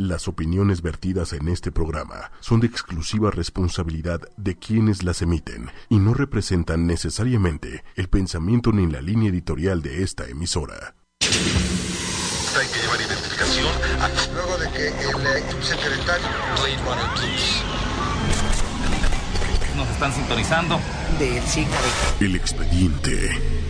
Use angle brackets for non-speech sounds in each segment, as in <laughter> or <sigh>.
Las opiniones vertidas en este programa son de exclusiva responsabilidad de quienes las emiten y no representan necesariamente el pensamiento ni la línea editorial de esta emisora. Hay que llevar identificación. Luego de que el subsecretario Nos están sintonizando. de Chica El expediente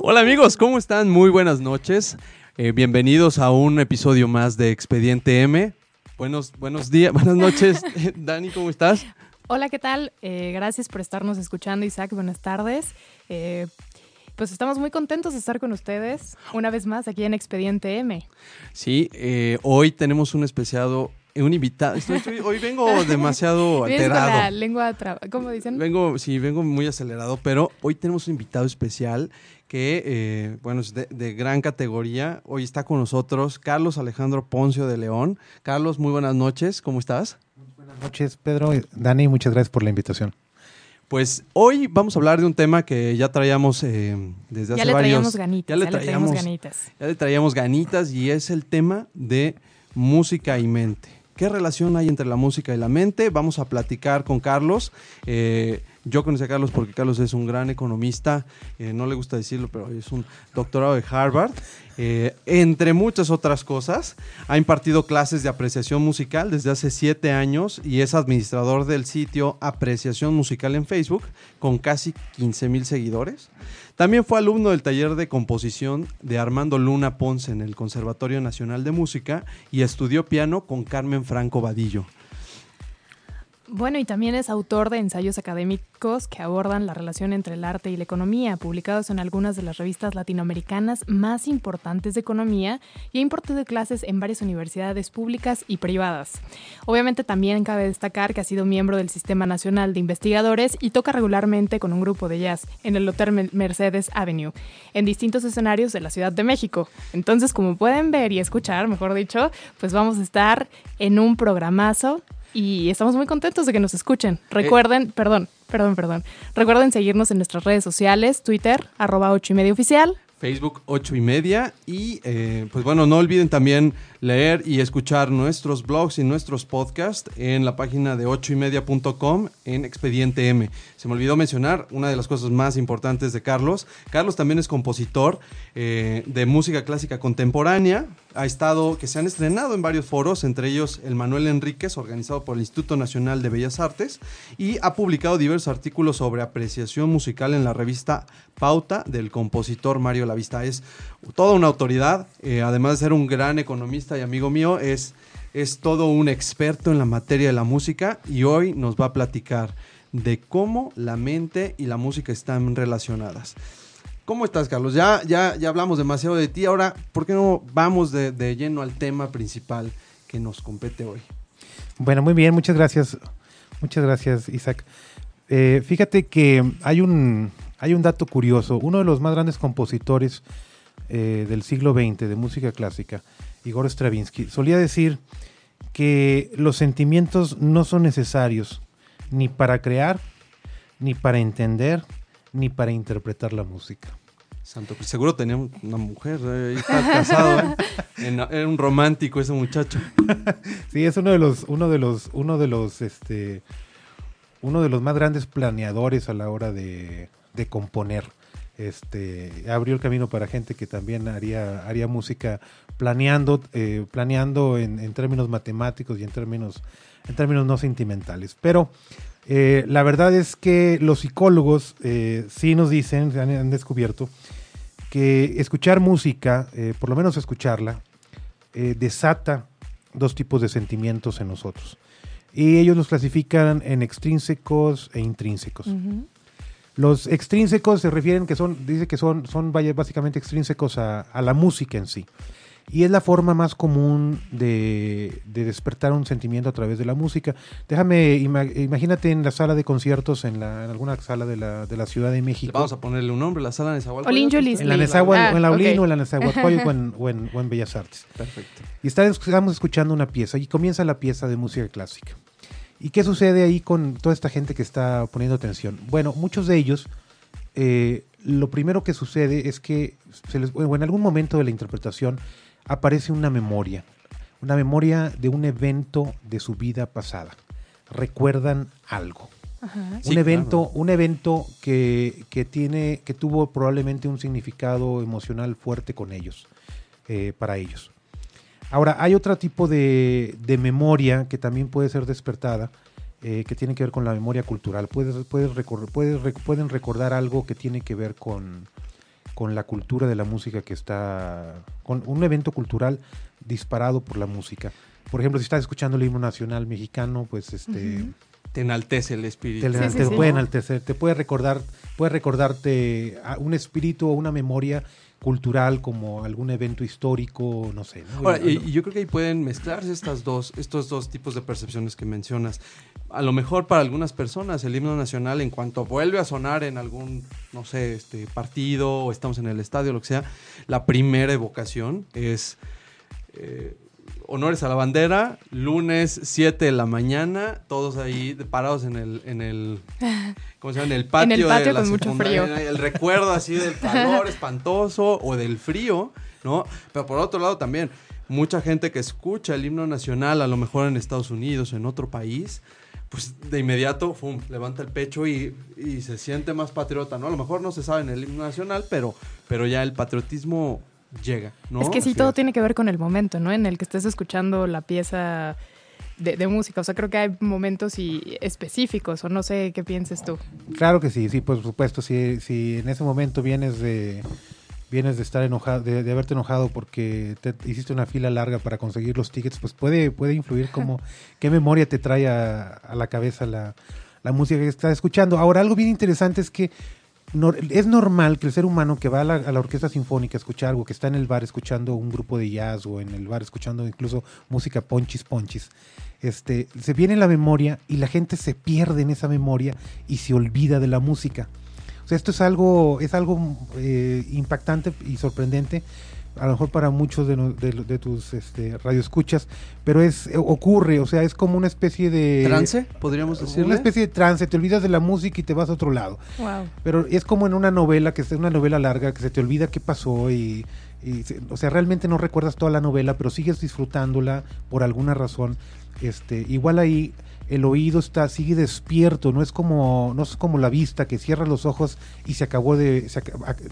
Hola amigos, ¿cómo están? Muy buenas noches. Eh, bienvenidos a un episodio más de Expediente M. Buenos, buenos días, <laughs> buenas noches. <laughs> Dani, ¿cómo estás? Hola, ¿qué tal? Eh, gracias por estarnos escuchando, Isaac. Buenas tardes. Eh, pues estamos muy contentos de estar con ustedes una vez más aquí en Expediente M. Sí, hoy tenemos un especiado, un invitado. Estoy- estoy- hoy vengo <laughs> demasiado con la alterado. lengua ¿Cómo dicen? Vengo, sí, vengo muy acelerado, pero hoy tenemos un invitado especial que, eh, bueno, es de, de gran categoría. Hoy está con nosotros Carlos Alejandro Poncio de León. Carlos, muy buenas noches, ¿cómo estás? Buenas noches, Pedro. Dani, muchas gracias por la invitación. Pues hoy vamos a hablar de un tema que ya traíamos eh, desde hace ya le varios... traíamos ganitas. ya le traíamos, ganitas. ya le traíamos ganitas y es el tema de música y mente. ¿Qué relación hay entre la música y la mente? Vamos a platicar con Carlos. Eh, yo conocí a Carlos porque Carlos es un gran economista, eh, no le gusta decirlo, pero es un doctorado de Harvard. Eh, entre muchas otras cosas, ha impartido clases de apreciación musical desde hace siete años y es administrador del sitio Apreciación Musical en Facebook con casi 15 mil seguidores. También fue alumno del taller de composición de Armando Luna Ponce en el Conservatorio Nacional de Música y estudió piano con Carmen Franco Vadillo. Bueno, y también es autor de ensayos académicos que abordan la relación entre el arte y la economía, publicados en algunas de las revistas latinoamericanas más importantes de economía y ha impartido clases en varias universidades públicas y privadas. Obviamente también cabe destacar que ha sido miembro del Sistema Nacional de Investigadores y toca regularmente con un grupo de jazz en el Hotel Mer- Mercedes Avenue, en distintos escenarios de la Ciudad de México. Entonces, como pueden ver y escuchar, mejor dicho, pues vamos a estar en un programazo y estamos muy contentos de que nos escuchen. Recuerden, perdón, perdón, perdón. Recuerden seguirnos en nuestras redes sociales, Twitter, arroba ocho y media oficial. Facebook 8 y media. Y eh, pues bueno, no olviden también leer y escuchar nuestros blogs y nuestros podcasts en la página de 8 y media.com en Expediente M. Se me olvidó mencionar una de las cosas más importantes de Carlos. Carlos también es compositor eh, de música clásica contemporánea. Ha estado, que se han estrenado en varios foros, entre ellos el Manuel Enríquez, organizado por el Instituto Nacional de Bellas Artes, y ha publicado diversos artículos sobre apreciación musical en la revista Pauta del compositor Mario Lavista. Es toda una autoridad, eh, además de ser un gran economista y amigo mío, es, es todo un experto en la materia de la música y hoy nos va a platicar de cómo la mente y la música están relacionadas. ¿Cómo estás, Carlos? Ya, ya, ya hablamos demasiado de ti. Ahora, ¿por qué no vamos de, de lleno al tema principal que nos compete hoy? Bueno, muy bien, muchas gracias. Muchas gracias, Isaac. Eh, fíjate que hay un, hay un dato curioso. Uno de los más grandes compositores eh, del siglo XX de música clásica, Igor Stravinsky, solía decir que los sentimientos no son necesarios ni para crear, ni para entender, ni para interpretar la música. Santo, seguro tenía una mujer, eh, está casado, ¿eh? <laughs> Era un romántico ese muchacho. <laughs> Sí, es uno de los, uno de los, uno de los, este, uno de los más grandes planeadores a la hora de, de componer. Este, abrió el camino para gente que también haría, música planeando, eh, planeando en, términos matemáticos y en términos, en términos no sentimentales. Pero eh, la verdad es que los psicólogos eh, sí nos dicen, han, descubierto, que escuchar música, por lo menos escucharla, desata dos tipos de sentimientos en nosotros. Y ellos los clasifican en extrínsecos e intrínsecos. Los extrínsecos se refieren que son, dice que son, son básicamente extrínsecos a, a la música en sí. Y es la forma más común de, de despertar un sentimiento a través de la música. Déjame, ima- imagínate en la sala de conciertos, en, la, en alguna sala de la, de la Ciudad de México. Vamos a ponerle un nombre, la sala de. En la. Nezahual- Ah, o en la Olin ok. o en la Nezahualcóyotl o en, <laughs> o en- o en Bellas Artes. Perfecto. Y estamos escuchando una pieza y comienza la pieza de música clásica. ¿Y qué sucede ahí con toda esta gente que está poniendo atención? Bueno, muchos de ellos, eh, lo primero que sucede es que se les- o en algún momento de la interpretación aparece una memoria, una memoria de un evento de su vida pasada. Recuerdan algo Ajá. Sí, un evento, claro. un evento que, que tiene, que tuvo probablemente un significado emocional fuerte con ellos, eh, para ellos. Ahora, hay otro tipo de, de memoria que también puede ser despertada, eh, que tiene que ver con la memoria cultural. Puedes, puedes recor- puedes rec- pueden recordar algo que tiene que ver con, con la cultura de la música que está, con un evento cultural disparado por la música. Por ejemplo, si estás escuchando el himno nacional mexicano, pues este. Te enaltece el espíritu. te, Sí, te sí, sí. puede enaltecer, te puede recordar, puede recordarte a un espíritu o una memoria cultural como algún evento histórico, no sé. ¿no? Ahora, y, y yo creo que ahí pueden mezclarse estas dos, estos dos tipos de percepciones que mencionas. A lo mejor para algunas personas el himno nacional, en cuanto vuelve a sonar en algún, no sé, este partido o estamos en el estadio, lo que sea, la primera evocación es eh, honores a la bandera, lunes 7 de la mañana, todos ahí parados en el, en el, <laughs> ¿cómo se llama? En el patio, En el patio de la con mucho frío. El recuerdo así del <laughs> calor espantoso o del frío, ¿no? Pero por otro lado también, mucha gente que escucha el himno nacional, a lo mejor en Estados Unidos, en otro país, pues de inmediato, ¡fum!, levanta el pecho y, y se siente más patriota, ¿no? A lo mejor no se sabe en el himno nacional, pero, pero ya el patriotismo llega, ¿no? es que sí, Así todo es. tiene que ver con el momento, ¿no? En el que estés escuchando la pieza de, de música. O sea, creo que hay momentos y específicos, o no sé qué pienses tú. Claro que sí, sí, por supuesto. Si, si en ese momento vienes de vienes de estar enojado, de, de haberte enojado porque te hiciste una fila larga para conseguir los tickets, pues puede, puede influir como <laughs> qué memoria te trae a, a la cabeza la, la música que estás escuchando. Ahora, algo bien interesante es que es normal que el ser humano que va a la, orquesta sinfónica a escuchar algo, que está en el bar escuchando un grupo de jazz o en el bar escuchando incluso música ponchis ponchis, este, se viene en la memoria y la gente se pierde en esa memoria y se olvida de la música. O sea, esto es algo, es algo eh, impactante y sorprendente, a lo mejor para muchos de, no- de, de tus este, radioescuchas, pero es eh, ocurre, o sea, es como una especie de... ¿Trance? ¿Podríamos decirle? Una especie de trance, te olvidas de la música y te vas a otro lado. Wow. Pero es como en una novela, que es una novela larga, que se te olvida qué pasó y, y se- o sea, realmente no recuerdas toda la novela, pero sigues disfrutándola por alguna razón. Este, igual ahí el oído está sigue despierto, no es como no es como la vista que cierras los ojos y se acabó de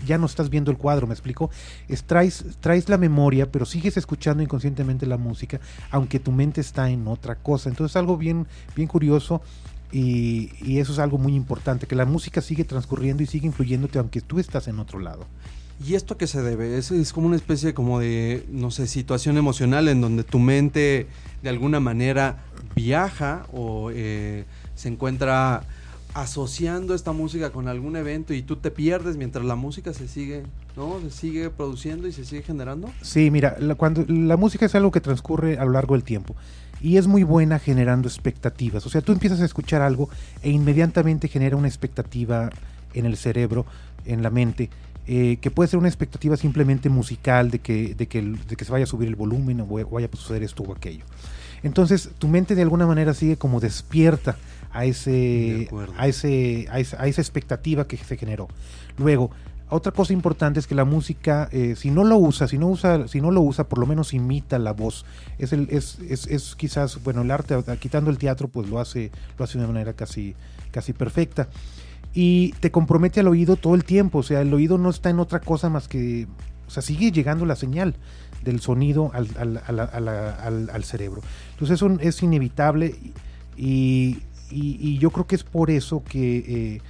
ya no estás viendo el cuadro, ¿me explico? Es, traes traes la memoria, pero sigues escuchando inconscientemente la música, aunque tu mente está en otra cosa. Entonces algo bien bien curioso y, eso es algo muy importante, que la música sigue transcurriendo y sigue influyéndote aunque tú estás en otro lado. ¿Y esto qué se debe? Es, es como una especie como de, no sé, situación emocional en donde tu mente de alguna manera viaja o eh, se encuentra asociando esta música con algún evento y tú te pierdes mientras la música se sigue, ¿no? Se sigue produciendo y se sigue generando. Sí, mira, la, cuando la música es algo que transcurre a lo largo del tiempo y es muy buena generando expectativas. O sea, tú empiezas a escuchar algo e inmediatamente genera una expectativa en el cerebro, en la mente, eh, que puede ser una expectativa simplemente musical de que, de, que, de que se vaya a subir el volumen o vaya a suceder esto o aquello. Entonces, tu mente de alguna manera sigue como despierta a ese, a ese, a esa, a esa expectativa que se generó. Luego, otra cosa importante es que la música, eh, si no lo usa, si no usa, si no lo usa, por lo menos imita la voz. Es el, es, es, es quizás, bueno, el arte, a- quitando el teatro, pues lo hace, lo hace de una manera casi, casi perfecta. Y te compromete al oído todo el tiempo. O sea, el oído no está en otra cosa más que. O sea, sigue llegando la señal del sonido al, al, al- al cerebro. Entonces eso es inevitable y, y, yo creo que es por eso que, eh,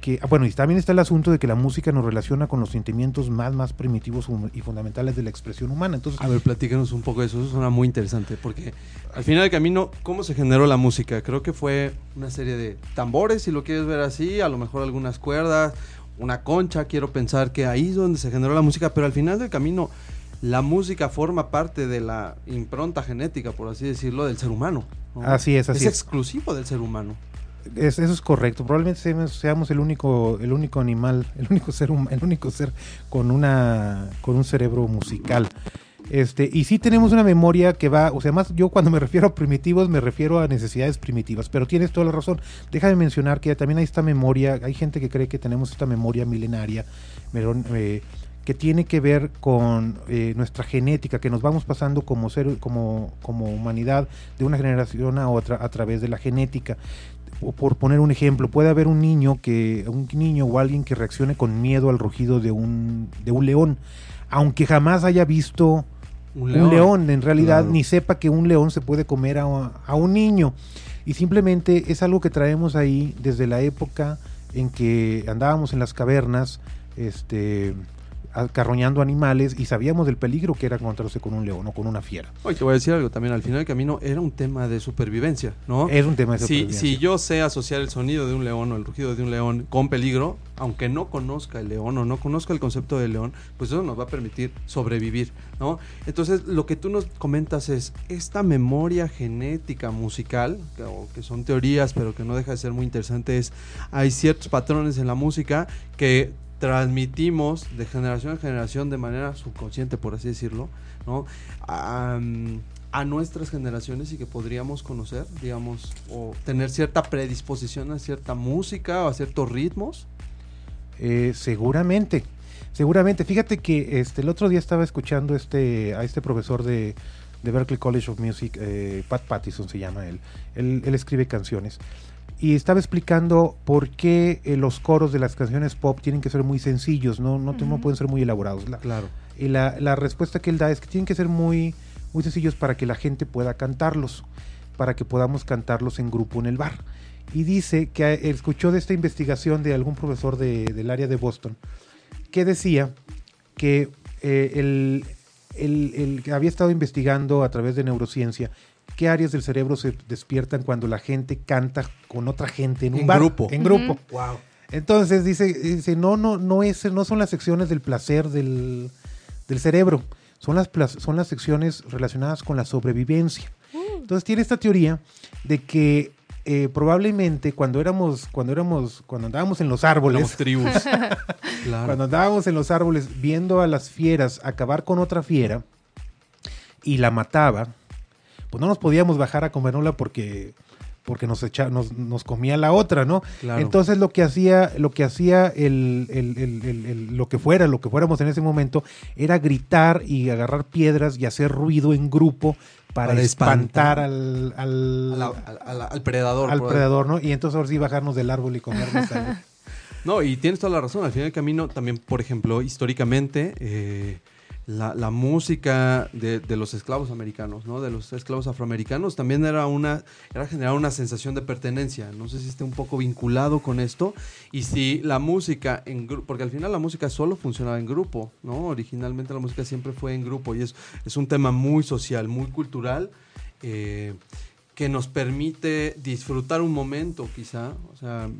que, ah, bueno, y también está el asunto de que la música nos relaciona con los sentimientos más, más primitivos y fundamentales de la expresión humana. Entonces, A ver, platícanos un poco de eso, eso suena muy interesante, porque al final del camino, ¿cómo se generó la música? Creo que fue una serie de tambores, si lo quieres ver así, a lo mejor algunas cuerdas, una concha, quiero pensar que ahí es donde se generó la música, pero al final del camino, la música forma parte de la impronta genética, por así decirlo, del ser humano. ¿no? Así es, así es. es. exclusivo del ser humano. Es- eso es correcto. Probablemente seamos, seamos el único, el único animal, el único ser, el único ser con una, con un cerebro musical. Este, y sí tenemos una memoria que va, o sea, más yo cuando me refiero a primitivos me refiero a necesidades primitivas, pero tienes toda la razón. Déjame mencionar que también hay esta memoria, hay gente que cree que tenemos esta memoria milenaria, eh, que tiene que ver con eh, nuestra genética, que nos vamos pasando como ser, como, como humanidad de una generación a otra a través de la genética. O por poner un ejemplo, puede haber un niño que, un niño o alguien que reaccione con miedo al rugido de un, de un león, aunque jamás haya visto Un un león, en realidad Claro. ni sepa que un león se puede comer a, a un niño. Y simplemente es algo que traemos ahí desde la época en que andábamos en las cavernas, este acarroñando animales y sabíamos del peligro que era encontrarse con un león o con una fiera. Oye, te voy a decir algo también, al final del camino era un tema de supervivencia, ¿no? Es un tema de supervivencia. si yo sé asociar el sonido de un león o el rugido de un león con peligro, aunque no conozca el león o no conozca el concepto del león, pues eso nos va a permitir sobrevivir, ¿no? Entonces, lo que tú nos comentas es esta memoria genética musical, que, o que son teorías, pero que no deja de ser muy interesante, es hay ciertos patrones en la música que transmitimos de generación en generación de manera subconsciente, por así decirlo, ¿no? A, nuestras generaciones y que podríamos conocer, digamos, o tener cierta predisposición a cierta música o a ciertos ritmos. Eh, seguramente, seguramente. Fíjate que este el otro día estaba escuchando este a este profesor de, de Berklee College of Music, eh, Pat Pattison se llama él. él escribe canciones. Y estaba explicando por qué eh, los coros de las canciones pop tienen que ser muy sencillos, no, no, pueden ser muy elaborados. La, Claro. y la, la respuesta que él da es que tienen que ser muy, muy sencillos para que la gente pueda cantarlos, para que podamos cantarlos en grupo en el bar. Y dice que eh, escuchó de esta investigación de algún profesor de- del área de Boston, que decía que eh, el, el- el que había estado investigando a través de neurociencia qué áreas del cerebro se despiertan cuando la gente canta con otra gente en un En bar, grupo. En grupo. Wow. Entonces dice, dice no, no, no es, no son las secciones del placer del, del cerebro, son las, son las secciones relacionadas con la sobrevivencia. Entonces tiene esta teoría de que eh, probablemente cuando éramos, cuando éramos, cuando andábamos en los árboles, Éramos tribus. <laughs> claro. cuando andábamos en los árboles viendo a las fieras acabar con otra fiera y la mataba, pues no nos podíamos bajar a comernosla porque porque nos, echa, nos, nos comía la otra, ¿no? Claro. Entonces lo que hacía, lo que hacía el, el- el- el- el- lo que fuera, lo que fuéramos en ese momento, era gritar y agarrar piedras y hacer ruido en grupo para, Para espantar, espantar. al, al, A la- a- a la- al predador. al predador, ¿no? Y entonces ahora sí bajarnos del árbol y comernos <laughs> algo. No, y tienes toda la razón. Al final del camino, también, por ejemplo, históricamente, eh, la, la música de, de los esclavos americanos, ¿no? De los esclavos afroamericanos, también era una, era generar una sensación de pertenencia. No sé si esté un poco vinculado con esto. Y si la música en porque al final la música solo funcionaba en grupo, ¿no? Originalmente la música siempre fue en grupo y es, es un tema muy social, muy cultural. eh, que nos permite disfrutar un momento quizá, o sea,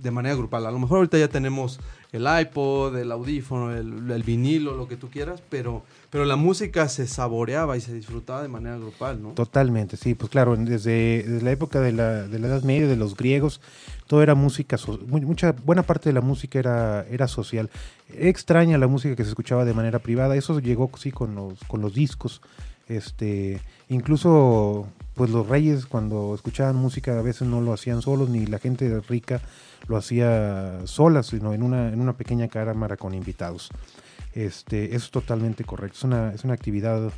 de manera grupal. A lo mejor ahorita ya tenemos el iPod, el audífono, el, vinilo, lo que tú quieras, pero, pero la música se saboreaba y se disfrutaba de manera grupal, ¿no? Totalmente, sí, pues claro, desde, desde la época de la, de la Edad Media, de los griegos, todo era música, mucha, buena parte de la música era, era social. Extraña la música que se escuchaba de manera privada, eso llegó sí con los, con los discos. Este, incluso pues los reyes cuando escuchaban música a veces no lo hacían solos, ni la gente rica lo hacía sola, sino en una, en una pequeña cámara con invitados. Este, eso es totalmente correcto, es una, es una actividad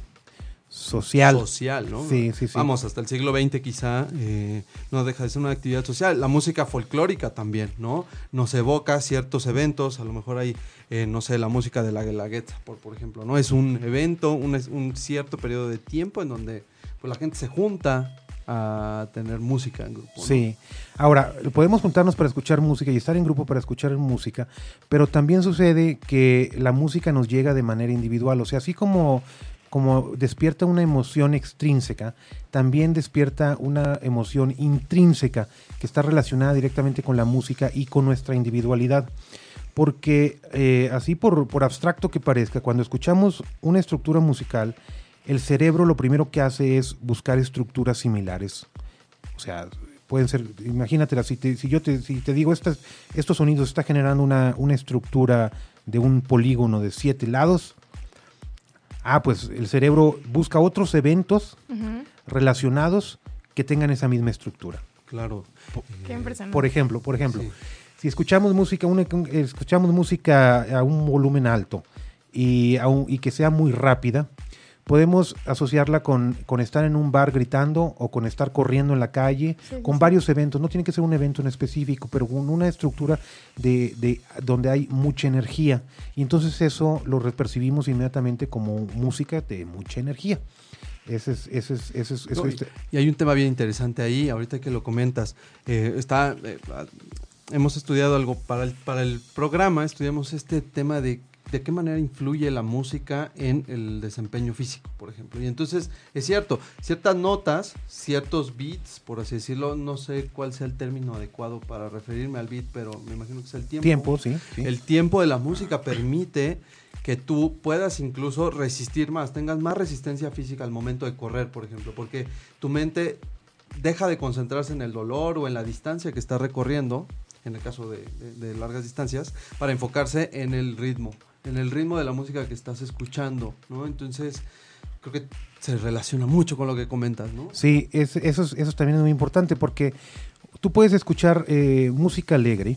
social. social, ¿no? Sí, sí, sí. Vamos, hasta el siglo XX quizá eh, no deja de ser una actividad social. La música folclórica también, ¿no? Nos evoca ciertos eventos, a lo mejor hay, eh, no sé, la música de la Guelaguetza, por, por ejemplo, ¿no? Es un evento, un, es- un cierto periodo de tiempo en donde pues, la gente se junta a tener música en grupo. Sí. Ahora, podemos juntarnos para escuchar música y estar en grupo para escuchar música, pero también sucede que la música nos llega de manera individual. O sea, así como, como despierta una emoción extrínseca, también despierta una emoción intrínseca que está relacionada directamente con la música y con nuestra individualidad. Porque eh, así por, por abstracto que parezca, cuando escuchamos una estructura musical, el cerebro lo primero que hace es buscar estructuras similares. O sea, pueden ser, imagínatela, si, te- si yo te, si te digo, estas, estos sonidos está generando una, una estructura de un polígono de siete lados, ah, pues el cerebro busca otros eventos relacionados que tengan esa misma estructura. Claro. Qué impresionante. Por ejemplo, por ejemplo, Sí. si escuchamos música, una- escuchamos música a un volumen alto y, a un- y que sea muy rápida, podemos asociarla con, con estar en un bar gritando o con estar corriendo en la calle, Sí, con sí. varios eventos. No tiene que ser un evento en específico, pero con una estructura de, de- donde hay mucha energía. Y entonces eso lo percibimos inmediatamente como música de mucha energía. Ese es, ese es, ese es- eso No, es- y, y hay un tema bien interesante ahí, ahorita que lo comentas. Eh, está, eh, hemos estudiado algo para el, para el programa, estudiamos este tema de de qué manera influye la música en el desempeño físico, por ejemplo. Y entonces, es cierto, ciertas notas, ciertos beats, por así decirlo, no sé cuál sea el término adecuado para referirme al beat, pero me imagino que es el tiempo. tiempo, sí. sí. El tiempo de la música permite que tú puedas incluso resistir más, tengas más resistencia física al momento de correr, por ejemplo, porque tu mente deja de concentrarse en el dolor o en la distancia que está recorriendo, en el caso de, de- de largas distancias, para enfocarse en el ritmo, en el ritmo de la música que estás escuchando, ¿no? Entonces, creo que se relaciona mucho con lo que comentas, ¿no? Sí, es- eso, es- eso también es muy importante porque tú puedes escuchar eh, música alegre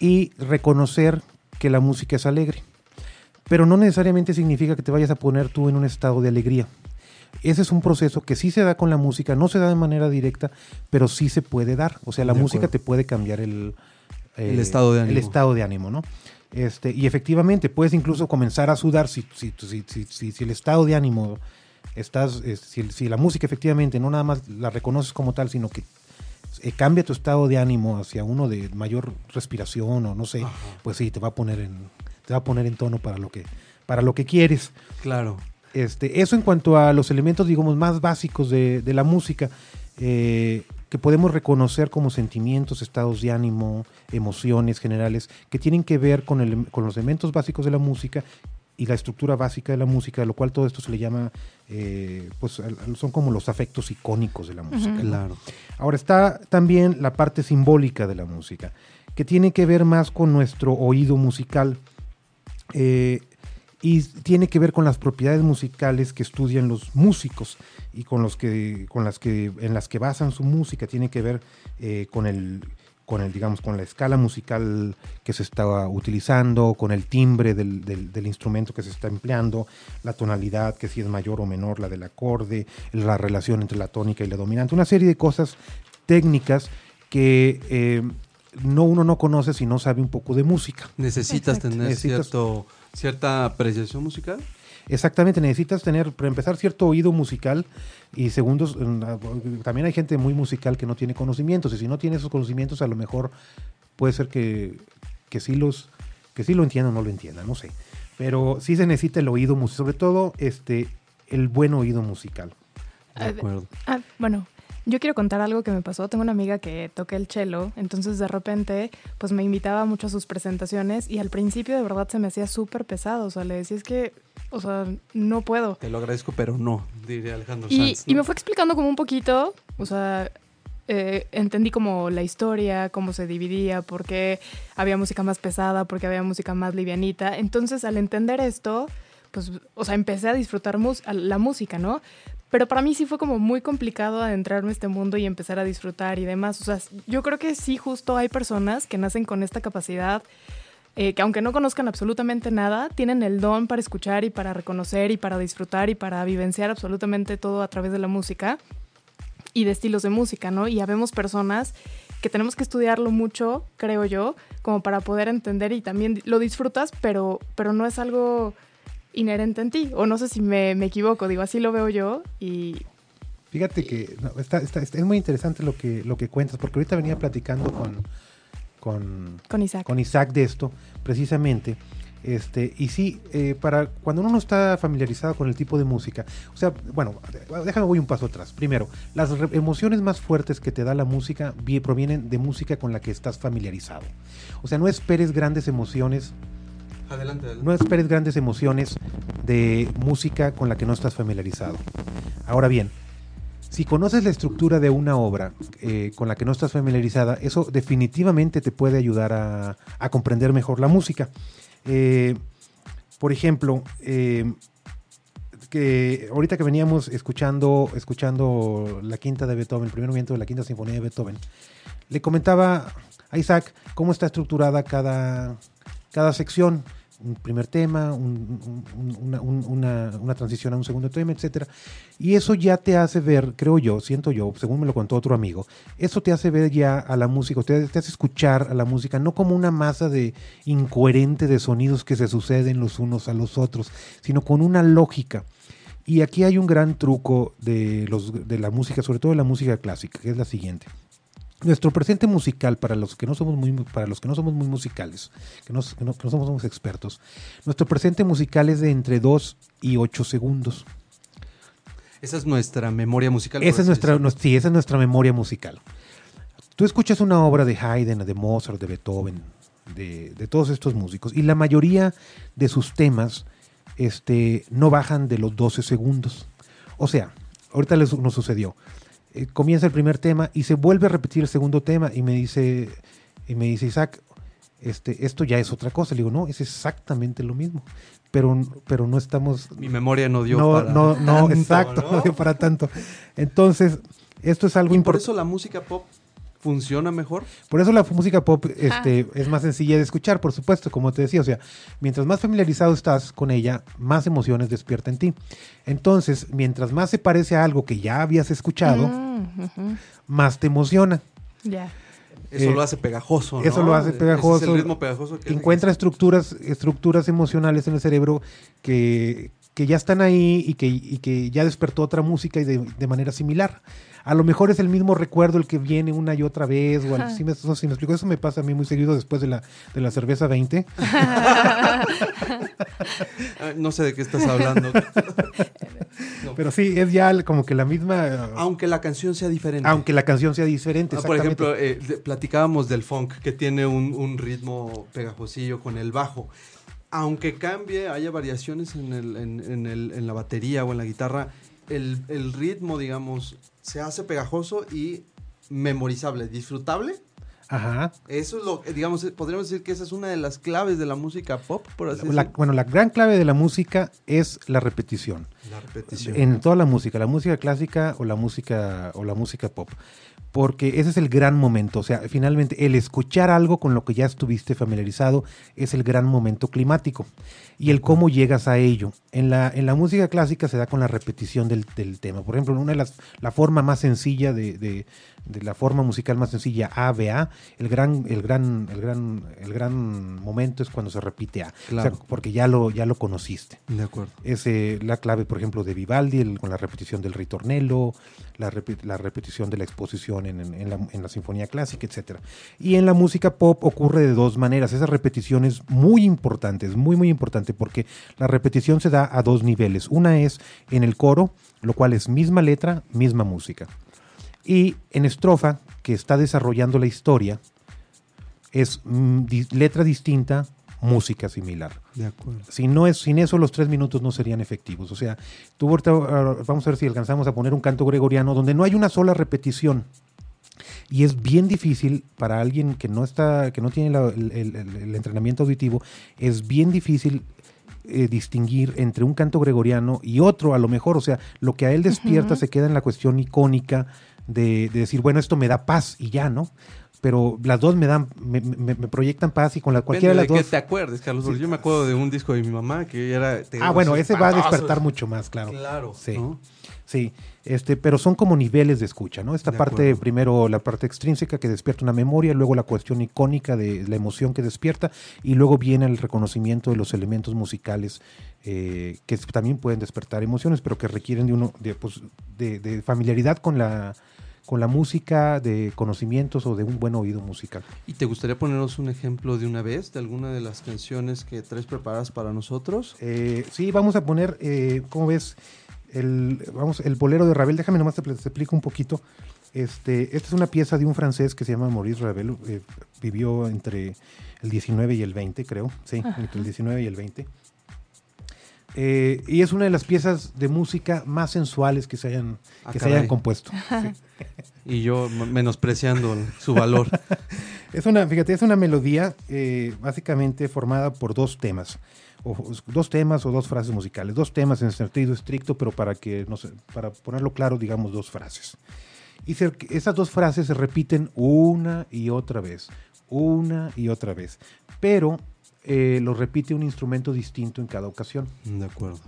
y reconocer que la música es alegre, pero no necesariamente significa que te vayas a poner tú en un estado de alegría. Ese es un proceso que sí se da con la música, no se da de manera directa, pero sí se puede dar. O sea, la De música acuerdo. te puede cambiar el, eh, El estado de ánimo. El estado de ánimo, ¿no? Este, y efectivamente, puedes incluso comenzar a sudar si, si, si, si, si- si el estado de ánimo estás, si, si la música efectivamente no nada más la reconoces como tal, sino que eh, cambia tu estado de ánimo hacia uno de mayor respiración o no sé, pues sí, te va a poner en, te va a poner en tono para lo que, para lo que quieres. Claro. Este, eso en cuanto a los elementos, digamos, más básicos de, de la música, eh, que podemos reconocer como sentimientos, estados de ánimo, emociones generales, que tienen que ver con, el- con los elementos básicos de la música y la estructura básica de la música, a lo cual todo esto se le llama, eh, pues son como los afectos icónicos de la música. Claro. Ahora está también la parte simbólica de la música, que tiene que ver más con nuestro oído musical eh, y tiene que ver con las propiedades musicales que estudian los músicos y con los que, con las que, en las que basan su música. Tiene que ver eh, con el con el, digamos, con la escala musical que se está utilizando, con el timbre del, del- del instrumento que se está empleando, la tonalidad, que si es mayor o menor, la del acorde, la relación entre la tónica y la dominante, una serie de cosas técnicas que eh, no uno no conoce si no sabe un poco de música. Necesitas Exacto. tener Necesitas- cierto, cierta apreciación musical. Exactamente, necesitas tener, para empezar, cierto oído musical y segundos, mm, también hay gente muy musical que no tiene conocimientos y si no tiene esos conocimientos a lo mejor puede ser que, que sí los que sí lo entiendan o no lo entiendan, no sé. Pero sí se necesita el oído musical, sobre todo este el buen oído musical. De Ah, acuerdo. Ah, bueno, yo quiero contar algo que me pasó. Tengo una amiga que toca el cello, entonces de repente, pues me invitaba mucho a sus presentaciones y al principio de verdad se me hacía súper pesado. O sea, le decía, es que, o sea, no puedo. Te lo agradezco, pero no, diría Alejandro Y, Sanz. y me fue explicando como un poquito, o sea, eh, entendí como la historia, cómo se dividía, por qué había música más pesada, por qué había música más livianita. Entonces, al entender esto, pues, o sea, empecé a disfrutar la música, ¿no? Pero para mí sí fue como muy complicado adentrarme a este mundo y empezar a disfrutar y demás. O sea, yo creo que sí, justo hay personas que nacen con esta capacidad eh, que aunque no conozcan absolutamente nada, tienen el don para escuchar y para reconocer y para disfrutar y para vivenciar absolutamente todo a través de la música y de estilos de música, ¿no? Y habemos personas que tenemos que estudiarlo mucho, creo yo, como para poder entender y también lo disfrutas, pero, pero no es algo inherente en ti. O no sé si me, me equivoco, digo, así lo veo yo y, Fíjate que no, está, está- está- es muy interesante lo que, lo que cuentas, porque ahorita venía platicando con, con, Con Isaac. con Isaac de esto, precisamente. Este, y sí, eh, para cuando uno no está familiarizado con el tipo de música, o sea, bueno, déjame voy un paso atrás. Primero, las emociones más fuertes que te da la música vi- provienen de música con la que estás familiarizado. O sea, no esperes grandes emociones Adelante, adelante. no esperes grandes emociones de música con la que no estás familiarizado. Ahora bien, si conoces la estructura de una obra eh, con la que no estás familiarizada, eso definitivamente te puede ayudar a, comprender mejor la música. Eh, por ejemplo, eh, que ahorita que veníamos escuchando, escuchando la quinta de Beethoven, el primer movimiento de la quinta sinfonía de Beethoven, le comentaba a Isaac cómo está estructurada cada, cada sección. Un primer tema, un- un- un- una, un- una- transición a un segundo tema, etcétera. Y eso ya te hace ver, creo yo, siento yo, según me lo contó otro amigo, eso te hace ver ya a la música, te, te hace escuchar a la música no como una masa de incoherente de sonidos que se suceden los unos a los otros, sino con una lógica. Y aquí hay un gran truco de, los, de la música, sobre todo de la música clásica, que es la siguiente. Nuestro presente musical, para los que no somos muy, para los que no somos muy musicales, que no, que no- que no somos, expertos, nuestro presente musical es de entre 2 y 8 segundos. Esa es nuestra memoria musical. Esa es nuestra, sí, esa es nuestra memoria musical. Tú escuchas una obra de Haydn, de Mozart, de Beethoven, de, de todos estos músicos, y la mayoría de sus temas este, no bajan de los 12 segundos. O sea, ahorita les- nos sucedió. Eh, comienza el primer tema y se vuelve a repetir el segundo tema y me dice, y me dice Isaac, este, esto ya es otra cosa. Le digo, no, es exactamente lo mismo. Pero, pero no estamos Mi memoria no dio no, para no, <laughs> no, tanto, exacto, ¿no? no dio para tanto. Entonces, esto es algo Y por importante. eso la música pop funciona mejor. Por eso la música pop este, es más sencilla de escuchar, por supuesto, como te decía. O sea, mientras más familiarizado estás con ella, más emociones despierta en ti. Entonces, mientras más se parece a algo que ya habías escuchado, Mm, más te emociona. Ya. Eso Eh, lo hace pegajoso. Eso lo hace Ese pegajoso. Es el ritmo pegajoso que Encuentra estructuras, estructuras emocionales en el cerebro que, que ya están ahí y que, y que ya despertó otra música y de, de manera similar. A lo mejor es el mismo recuerdo el que viene una y otra vez. O sí me, eso sí me explico. Eso me pasa a mí muy seguido después de la, de la cerveza 20. Ah, <laughs> No sé de qué estás hablando. <laughs> Pero sí, es ya como que la misma... Aunque la canción sea diferente. aunque la canción sea diferente. Ah, por ejemplo, eh, de- platicábamos del funk que tiene un, un ritmo pegajosillo con el bajo. Aunque cambie, haya variaciones en, el- en- en el- en la batería o en la guitarra, el, el ritmo, digamos, se hace pegajoso y memorizable, disfrutable. Ajá. Eso es lo, eh, digamos, eh, podríamos decir que esa es una de las claves de la música pop, por así La- decirlo. bueno, la gran clave de la música es la repetición. La repetición. En toda la música, la música clásica o la música o la música pop. Porque ese es el gran momento. O sea, finalmente, el escuchar algo con lo que ya estuviste familiarizado es el gran momento climático. Y el cómo llegas a ello. En la, en la música clásica se da con la repetición del, del tema. Por ejemplo, una de las, la forma más sencilla de, de- de la forma musical más sencilla, A, B, A, el gran, el gran, el gran, el gran momento es cuando se repite A. O sea, Claro. porque ya lo, ya lo conociste De acuerdo. es eh, la clave, por ejemplo, de Vivaldi, el- con la repetición del ritornello, la, repe- la repetición de la exposición en, en- en la, en la sinfonía clásica, etcétera. Y en la música pop ocurre de dos maneras. Esa repetición es muy importante, es muy, muy importante, porque la repetición se da a dos niveles. Una es en el coro, lo cual es misma letra, misma música. Y en estrofa, que está desarrollando la historia, es mm, letra distinta, música similar. De acuerdo. Si no es, sin eso los tres minutos no serían efectivos. O sea, tú ahorita, vamos a ver si alcanzamos a poner un canto gregoriano donde no hay una sola repetición. Y es bien difícil para alguien que no está, que no tiene la- el, el- el- el entrenamiento auditivo, es bien difícil eh, distinguir entre un canto gregoriano y otro, a lo mejor. O sea, lo que a él despierta se queda en la cuestión icónica de, de decir, bueno, esto me da paz y ya, ¿no? pero las dos me dan, me, me- me proyectan paz y con la cualquiera de las de dos. te acuerdes, Carlos. porque Yo me acuerdo de un disco de mi mamá que era... Ah, bueno, ese va a despertar mucho más, claro. Claro. Sí. ¿no? Sí, este, pero son como niveles de escucha, ¿no? Esta De parte, acuerdo. primero la parte extrínseca que despierta una memoria, luego la cuestión icónica de la emoción que despierta, y luego viene el reconocimiento de los elementos musicales eh, que también pueden despertar emociones, pero que requieren de uno, de, pues, de, de familiaridad con la con la música, de conocimientos o de un buen oído musical. ¿Y te gustaría ponernos un ejemplo de una vez de alguna de las canciones que traes preparadas para nosotros? Eh, sí, vamos a poner, eh, ¿cómo ves? El, vamos, el bolero de Ravel. Déjame nomás te, te explico un poquito. Este, esta es una pieza de un francés que se llama Maurice Ravel. eh, vivió entre el 19 y el 20, creo. Sí, entre el 19 y el 20. Eh, y es una de las piezas de música más sensuales que se hayan, Ah, que se hayan compuesto. Y yo menospreciando su valor. <laughs> Es una, fíjate, es una melodía eh, básicamente formada por dos temas. O, dos temas o dos frases musicales. Dos temas en sentido estricto, pero para que no sé, para ponerlo claro, digamos dos frases. Y esas dos frases se repiten una y otra vez. Una y otra vez. Pero eh, lo repite un instrumento distinto en cada ocasión. De acuerdo.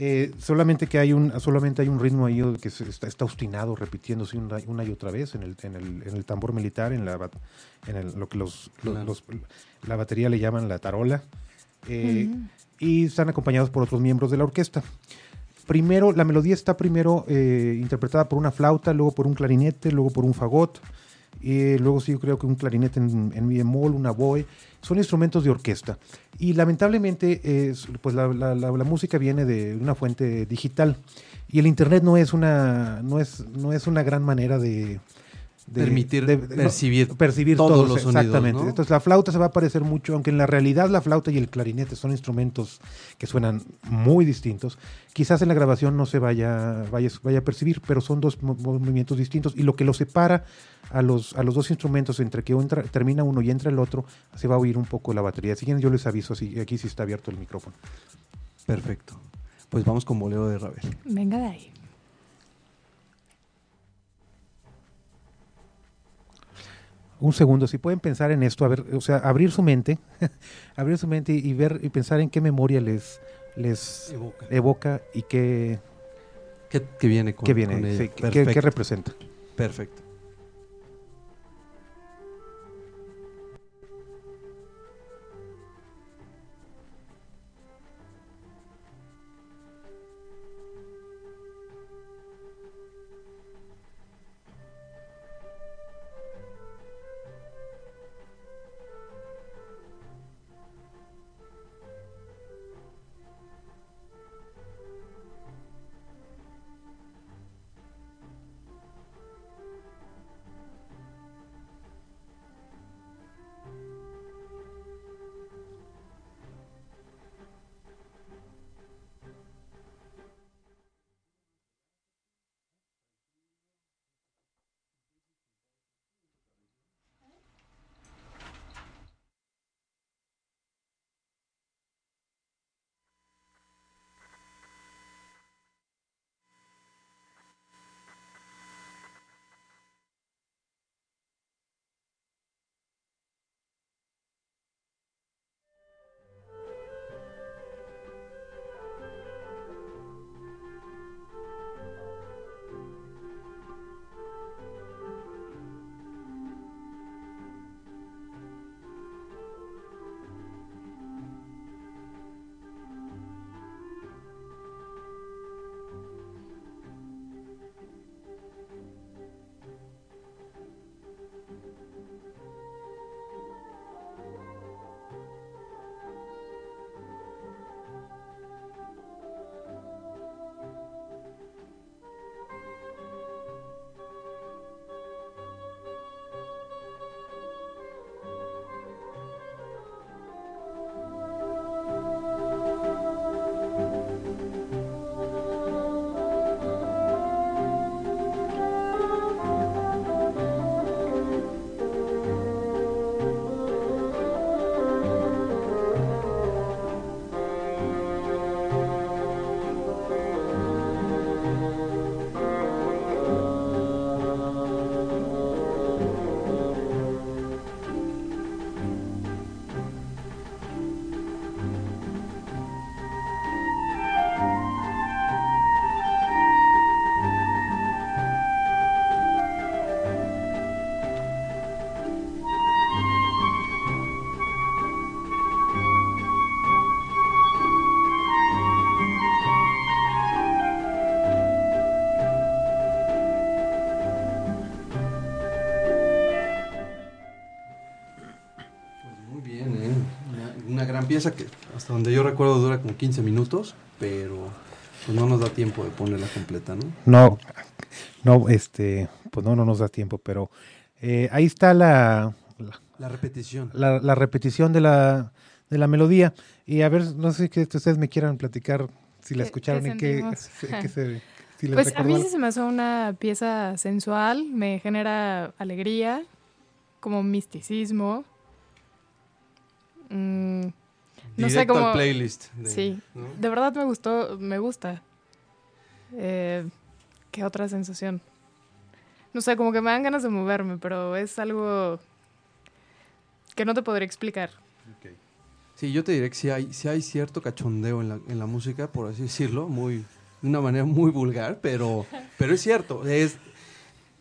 Eh, solamente que hay un solamente hay un ritmo ahí que se- está, está obstinado repitiéndose una, una y otra vez en el, en el, en el tambor militar en la en el- lo que los- Claro. los- la batería le llaman la tarola eh, y están acompañados por otros miembros de la orquesta. Primero la melodía está primero eh, interpretada por una flauta luego por un clarinete luego por un fagot y luego sí yo creo que un clarinete en, en mi bemol una boe. Son instrumentos de orquesta. Y lamentablemente es, pues la, la- la- la música viene de una fuente digital. Y el internet no es una no es no es una gran manera de, de- Permitir de- de- no, percibir todos todos, los sonidos, exactamente ¿no? entonces la flauta se va a parecer mucho aunque en la realidad la flauta y el clarinete son instrumentos que suenan muy distintos quizás en la grabación no se vaya vaya, vaya a percibir pero son dos mo- movimientos distintos y lo que los separa a los, a los dos instrumentos entre que entra- termina uno y entra el otro se va a oír un poco la batería si quieren yo les aviso así aquí sí está abierto el micrófono Perfecto. Pues vamos con bolero de Ravel. Venga de ahí. Un segundo, si pueden pensar en esto, a ver, o sea, abrir su mente, <laughs> abrir su mente y ver y pensar en qué memoria les, les Evoca. evoca y qué, ¿Qué, qué viene con, qué viene, con ella? sí, qué- qué, Perfecto. qué representa. Perfecto. Pieza que hasta donde yo recuerdo dura como 15 minutos, pero pues no nos da tiempo de ponerla completa, ¿no? No, no, este, pues no, no nos da tiempo, pero eh, ahí está la, la, La repetición. la- la repetición de la, de la melodía. Y a ver, no sé que ustedes me quieran platicar si la ¿Qué- escucharon y qué, <laughs> qué se, si les Pues a mí sí se me hace una pieza sensual, me genera alegría, como misticismo. Mm, no sé cómo... playlist. de- sí, ¿no? de verdad me gustó, me gusta. Eh, ¿Qué otra sensación? No sé, como que me dan ganas de moverme, pero es algo que no te podré explicar. Sí, yo te diré que sí hay, sí hay cierto cachondeo en la, en la música, por así decirlo, muy, de una manera muy vulgar, pero, pero es cierto. Es,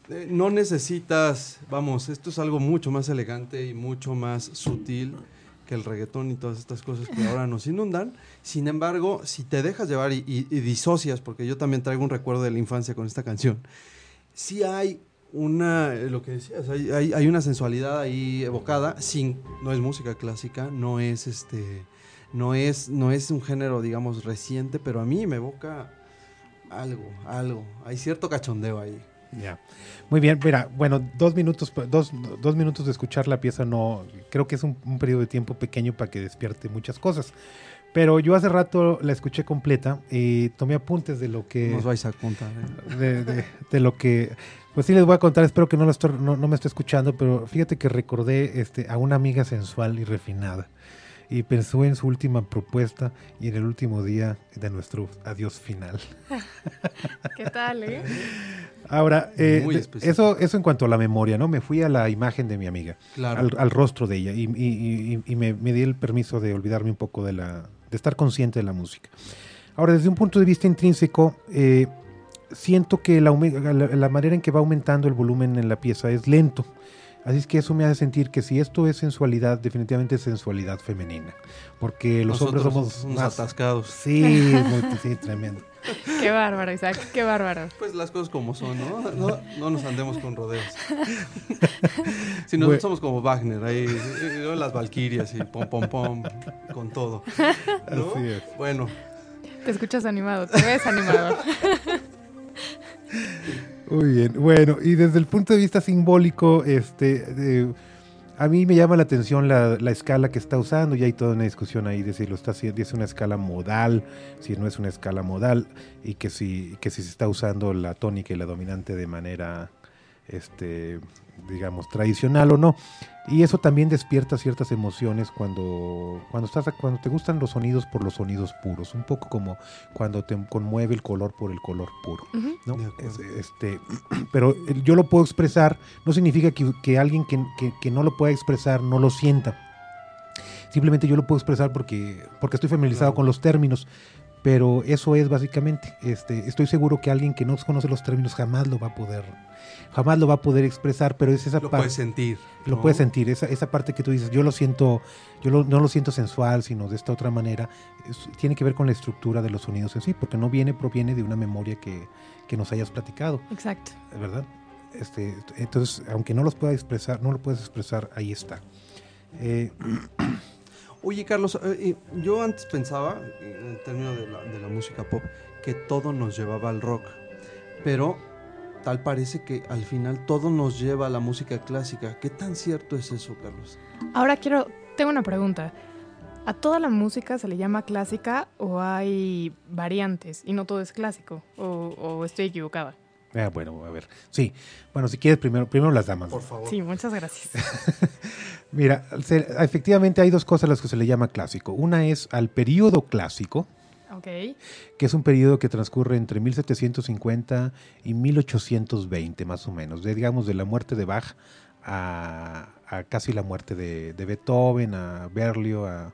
eh, no necesitas, vamos, esto es algo mucho más elegante y mucho más sutil que el reggaetón y todas estas cosas que ahora nos inundan. Sin embargo, si te dejas llevar y, disocias, porque yo también traigo un recuerdo de la infancia con esta canción, sí hay una, eh, lo que decías, hay, hay, hay una sensualidad ahí evocada, sin, no es música clásica, no es este, no es, no es un género, digamos, reciente, pero a mí me evoca algo, algo, hay cierto cachondeo ahí. Ya. Muy bien, mira, bueno, dos minutos, pa- dos, dos minutos de escuchar la pieza no, creo que es un, un periodo de tiempo pequeño para que despierte muchas cosas. Pero yo hace rato la escuché completa y tomé apuntes de lo que... Nos vais a contar. ¿eh? de, de- de lo que pues sí les voy a contar espero que no, lo estoy- no, no me esté escuchando pero fíjate que recordé este a una amiga sensual y refinada y pensó en su última propuesta y en el último día de nuestro adiós final <laughs> ¿Qué tal, eh? ahora eh, eso eso en cuanto a la memoria no me fui a la imagen de mi amiga Claro. al, al rostro de ella y, y- y- y me, me di el permiso de olvidarme un poco de la de estar consciente de la música ahora desde un punto de vista intrínseco eh, siento que la, la- la manera en que va aumentando el volumen en la pieza es lento. Así es que eso me hace sentir que si esto es sensualidad, definitivamente es sensualidad femenina. Porque los Nosotros hombres somos unos más... atascados. Sí, sí, tremendo. <laughs> Qué bárbaro, Isaac, qué bárbaro. Pues las cosas como son, ¿no? No, no nos andemos con rodeos. <laughs> si nosotros Bueno. somos como Wagner, ahí, ¿no? las Valquirias y pom, pom, pom, con todo. ¿no? Así es. Bueno, Te escuchas animado, te ves animado. <laughs> Muy bien, bueno, y desde el punto de vista simbólico, este, a mí me llama la atención la, la escala que está usando, y hay toda una discusión ahí de si lo está haciendo, es una escala modal, si no es una escala modal, y que si, que si se está usando la tónica y la dominante de manera, este, digamos, tradicional o no. Y eso también despierta ciertas emociones cuando, cuando, estás, cuando te gustan los sonidos por los sonidos puros, un poco como cuando te conmueve el color por el color puro. ¿no? De acuerdo. Es- este, <clears throat> pero yo lo puedo expresar, no significa que, que alguien que, que- que no lo pueda expresar no lo sienta. Simplemente yo lo puedo expresar porque, porque estoy familiarizado Claro. con los términos. Pero eso es básicamente, este, estoy seguro que alguien que no conoce los términos jamás lo va a poder, jamás lo va a poder expresar, pero es esa lo parte. puedes sentir. Lo ¿no? puedes sentir, esa, esa parte que tú dices, yo lo siento, yo lo- no lo siento sensual, sino de esta otra manera, es- tiene que ver con la estructura de los sonidos en sí, porque no viene, proviene de una memoria que, que nos hayas platicado, Exacto. ¿verdad? Este, entonces, aunque no los pueda expresar, no lo puedes expresar, ahí está. Eh, Oye, Carlos, eh, eh, yo antes pensaba, en el término de la, de la música pop, que todo nos llevaba al rock. Pero tal parece que al final todo nos lleva a la música clásica. ¿Qué tan cierto es eso, Carlos? Ahora quiero, tengo una pregunta. ¿A toda la música se le llama clásica o hay variantes y no todo es clásico? ¿O, o estoy equivocada? ah, bueno, a ver, sí. Bueno, si quieres, primero, primero las damas. Por favor. Sí, muchas gracias. <laughs> Mira, se- efectivamente hay dos cosas a las que se le llama clásico. Una es al periodo clásico, Ok. que es un periodo que transcurre entre 1750 y 1820 más o menos, de, digamos de la muerte de Bach a, a casi la muerte de, de Beethoven, a Berlioz, a,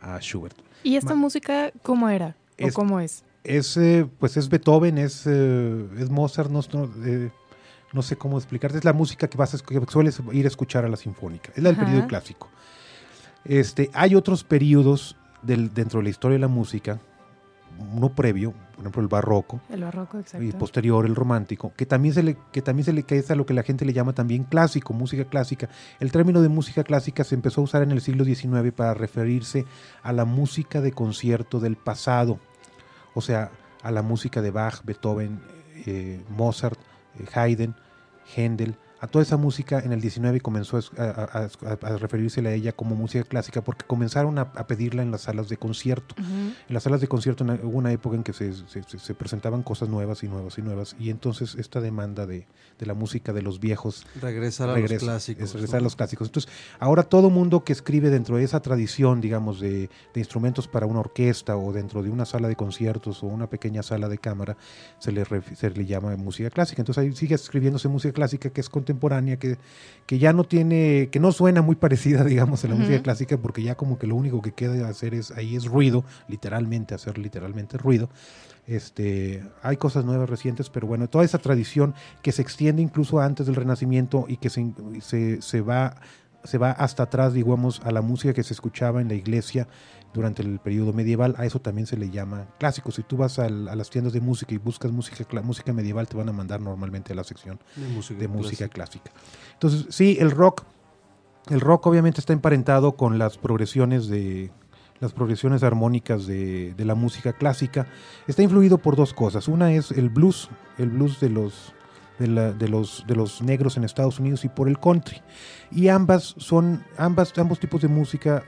a Schubert. ¿Y esta Ma- música cómo era? ¿O Es- cómo es? Es, eh, pues es Beethoven, es, eh, es Mozart, no, no, eh, no sé cómo explicarte, es la música que, vas a, que sueles ir a escuchar a la sinfónica, es la del Ajá. periodo clásico. Este, hay otros periodos del- dentro de la historia de la música, uno previo, por ejemplo el barroco, El barroco, exacto. y posterior el romántico, que también se le que también se le que es a lo que la gente le llama también clásico, música clásica. El término de música clásica se empezó a usar en el siglo XIX para referirse a la música de concierto del pasado, o sea, a la música de Bach, Beethoven, eh, Mozart, eh, Haydn, Händel, a toda esa música en el 19 comenzó a, a- a- a referirse a ella como música clásica porque comenzaron a, a pedirla en las salas de concierto. En las salas de concierto en- hubo una época en que se, se- se- se presentaban cosas nuevas y nuevas y nuevas y entonces esta demanda de, de la música de los viejos Regresar a regresa, los clásicos. es regresar a los clásicos. Entonces, ahora todo mundo que escribe dentro de esa tradición, digamos, de, de instrumentos para una orquesta o dentro de una sala de conciertos o una pequeña sala de cámara, se le, se le llama música clásica. Entonces ahí sigue escribiéndose música clásica que es contemporánea, que, que ya no tiene, que no suena muy parecida, <laughs> digamos, a la Ujú. música clásica, porque ya como que lo único que queda hacer es, ahí es ruido, literalmente, hacer literalmente ruido. Este, hay cosas nuevas recientes, pero bueno, toda esa tradición que se extiende incluso antes del Renacimiento y que se, se, se va, se va hasta atrás, digamos, a la música que se escuchaba en la iglesia durante el periodo medieval, a eso también se le llama clásico. Si tú vas al- a las tiendas de música y buscas música, música medieval, te van a mandar normalmente a la sección De música, de música clásica. clásica. Entonces, sí, el rock, el rock obviamente está emparentado con las progresiones de las progresiones armónicas de, de la música clásica. Está influido por dos cosas. Una es el blues, el blues de los de, la- de los de los negros en Estados Unidos y por el country. Y ambas son ambas ambos tipos de música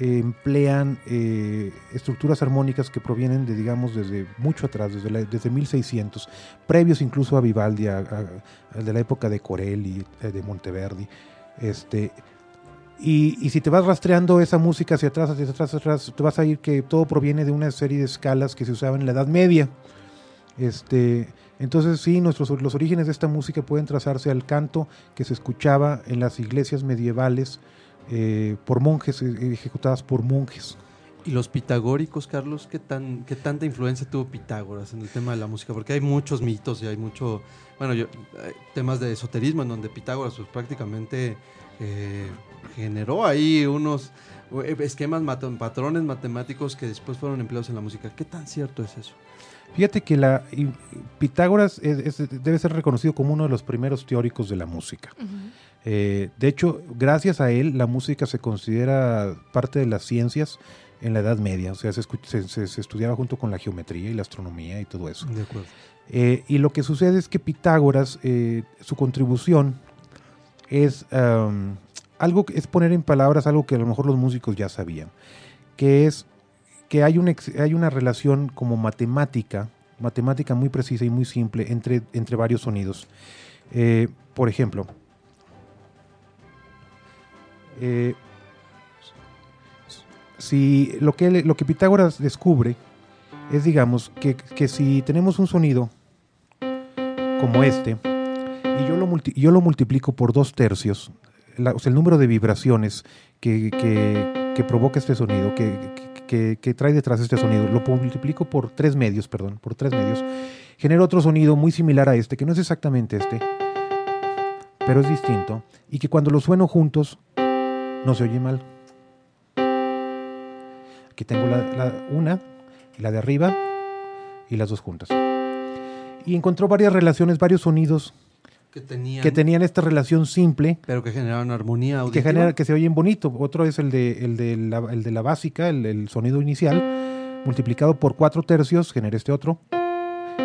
emplean eh, estructuras armónicas que provienen de, digamos, desde mucho atrás, desde, la- desde 1600, previos incluso a Vivaldi, de la época de Corelli, eh, de Monteverdi. Este, y, y si te vas rastreando esa música hacia atrás, hacia atrás, hacia atrás, te vas a ir que todo proviene de una serie de escalas que se usaban en la Edad Media. Este, entonces sí, nuestros, los orígenes de esta música pueden trazarse al canto que se escuchaba en las iglesias medievales eh, por monjes, eh, ejecutadas por monjes. ¿Y los pitagóricos, Carlos? ¿Qué, tan, ¿Qué tanta influencia tuvo Pitágoras en el tema de la música? Porque hay muchos mitos y hay mucho, bueno, yo, hay temas de esoterismo en donde Pitágoras pues, prácticamente eh, generó ahí unos esquemas, mat- patrones matemáticos que después fueron empleados en la música. ¿Qué tan cierto es eso? Fíjate que la, Pitágoras es- es- debe ser reconocido como uno de los primeros teóricos de la música. Ujú. Eh, de hecho, gracias a él, la música se considera parte de las ciencias en la Edad Media. O sea, se, escu- se- se- se estudiaba junto con la geometría y la astronomía y todo eso. De acuerdo. Eh, y lo que sucede es que Pitágoras, eh, su contribución es am, algo que es poner en palabras algo que a lo mejor los músicos ya sabían, que es que hay, una relación como matemática, matemática muy precisa y muy simple entre, entre varios sonidos. Eh, por ejemplo, eh, si lo que, Pitágoras descubre es, digamos, que, si tenemos un sonido como este, y yo lo, yo lo multiplico por dos tercios, la- o sea, el número de vibraciones que, provoca este sonido, que trae detrás este sonido, lo multiplico por tres medios, perdón, por tres medios, genera otro sonido muy similar a este, que no es exactamente este, pero es distinto, y que cuando lo sueno juntos, no se oye mal. Aquí tengo la, la- una, y la de arriba, y las dos juntas. Y encontró varias relaciones, varios sonidos Que tenían, que tenían esta relación simple pero que generaron armonía auditiva. que genera que se oyen bonito. Otro es el de, el de, la, el de la básica, el, el sonido inicial, multiplicado por cuatro tercios, genera este otro,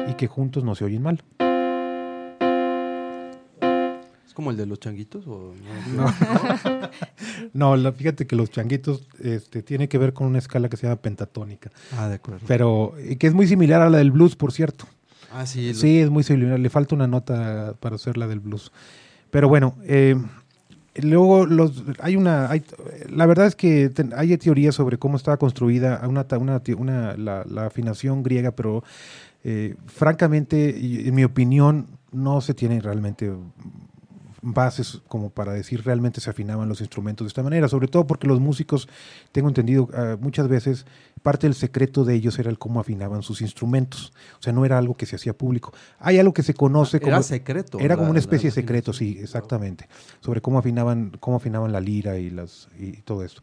y que juntos no se oyen mal. ¿Es como el de los changuitos? O No. <laughs> No, fíjate que los changuitos este, tiene que ver con una escala que se llama pentatónica, Ah, de acuerdo. pero y que es muy similar a la del blues, por cierto. Ah, sí. los- Sí, es muy similar. Le falta una nota para hacer la del blues. Pero bueno, eh, luego los, hay una... hay- la verdad es que ten- hay teorías sobre cómo estaba construida una, una, la, la afinación griega, pero eh, francamente, en mi opinión, no se tiene realmente bases como para decir realmente se afinaban los instrumentos de esta manera, sobre todo porque los músicos, tengo entendido, ah, muchas veces parte del secreto de ellos era el cómo afinaban sus instrumentos, o sea, no era algo que se hacía público. Hay algo que se conoce como Era secreto. era como la- una especie de secreto, sí, exactamente, sobre cómo afinaban, cómo afinaban la lira y las y todo esto.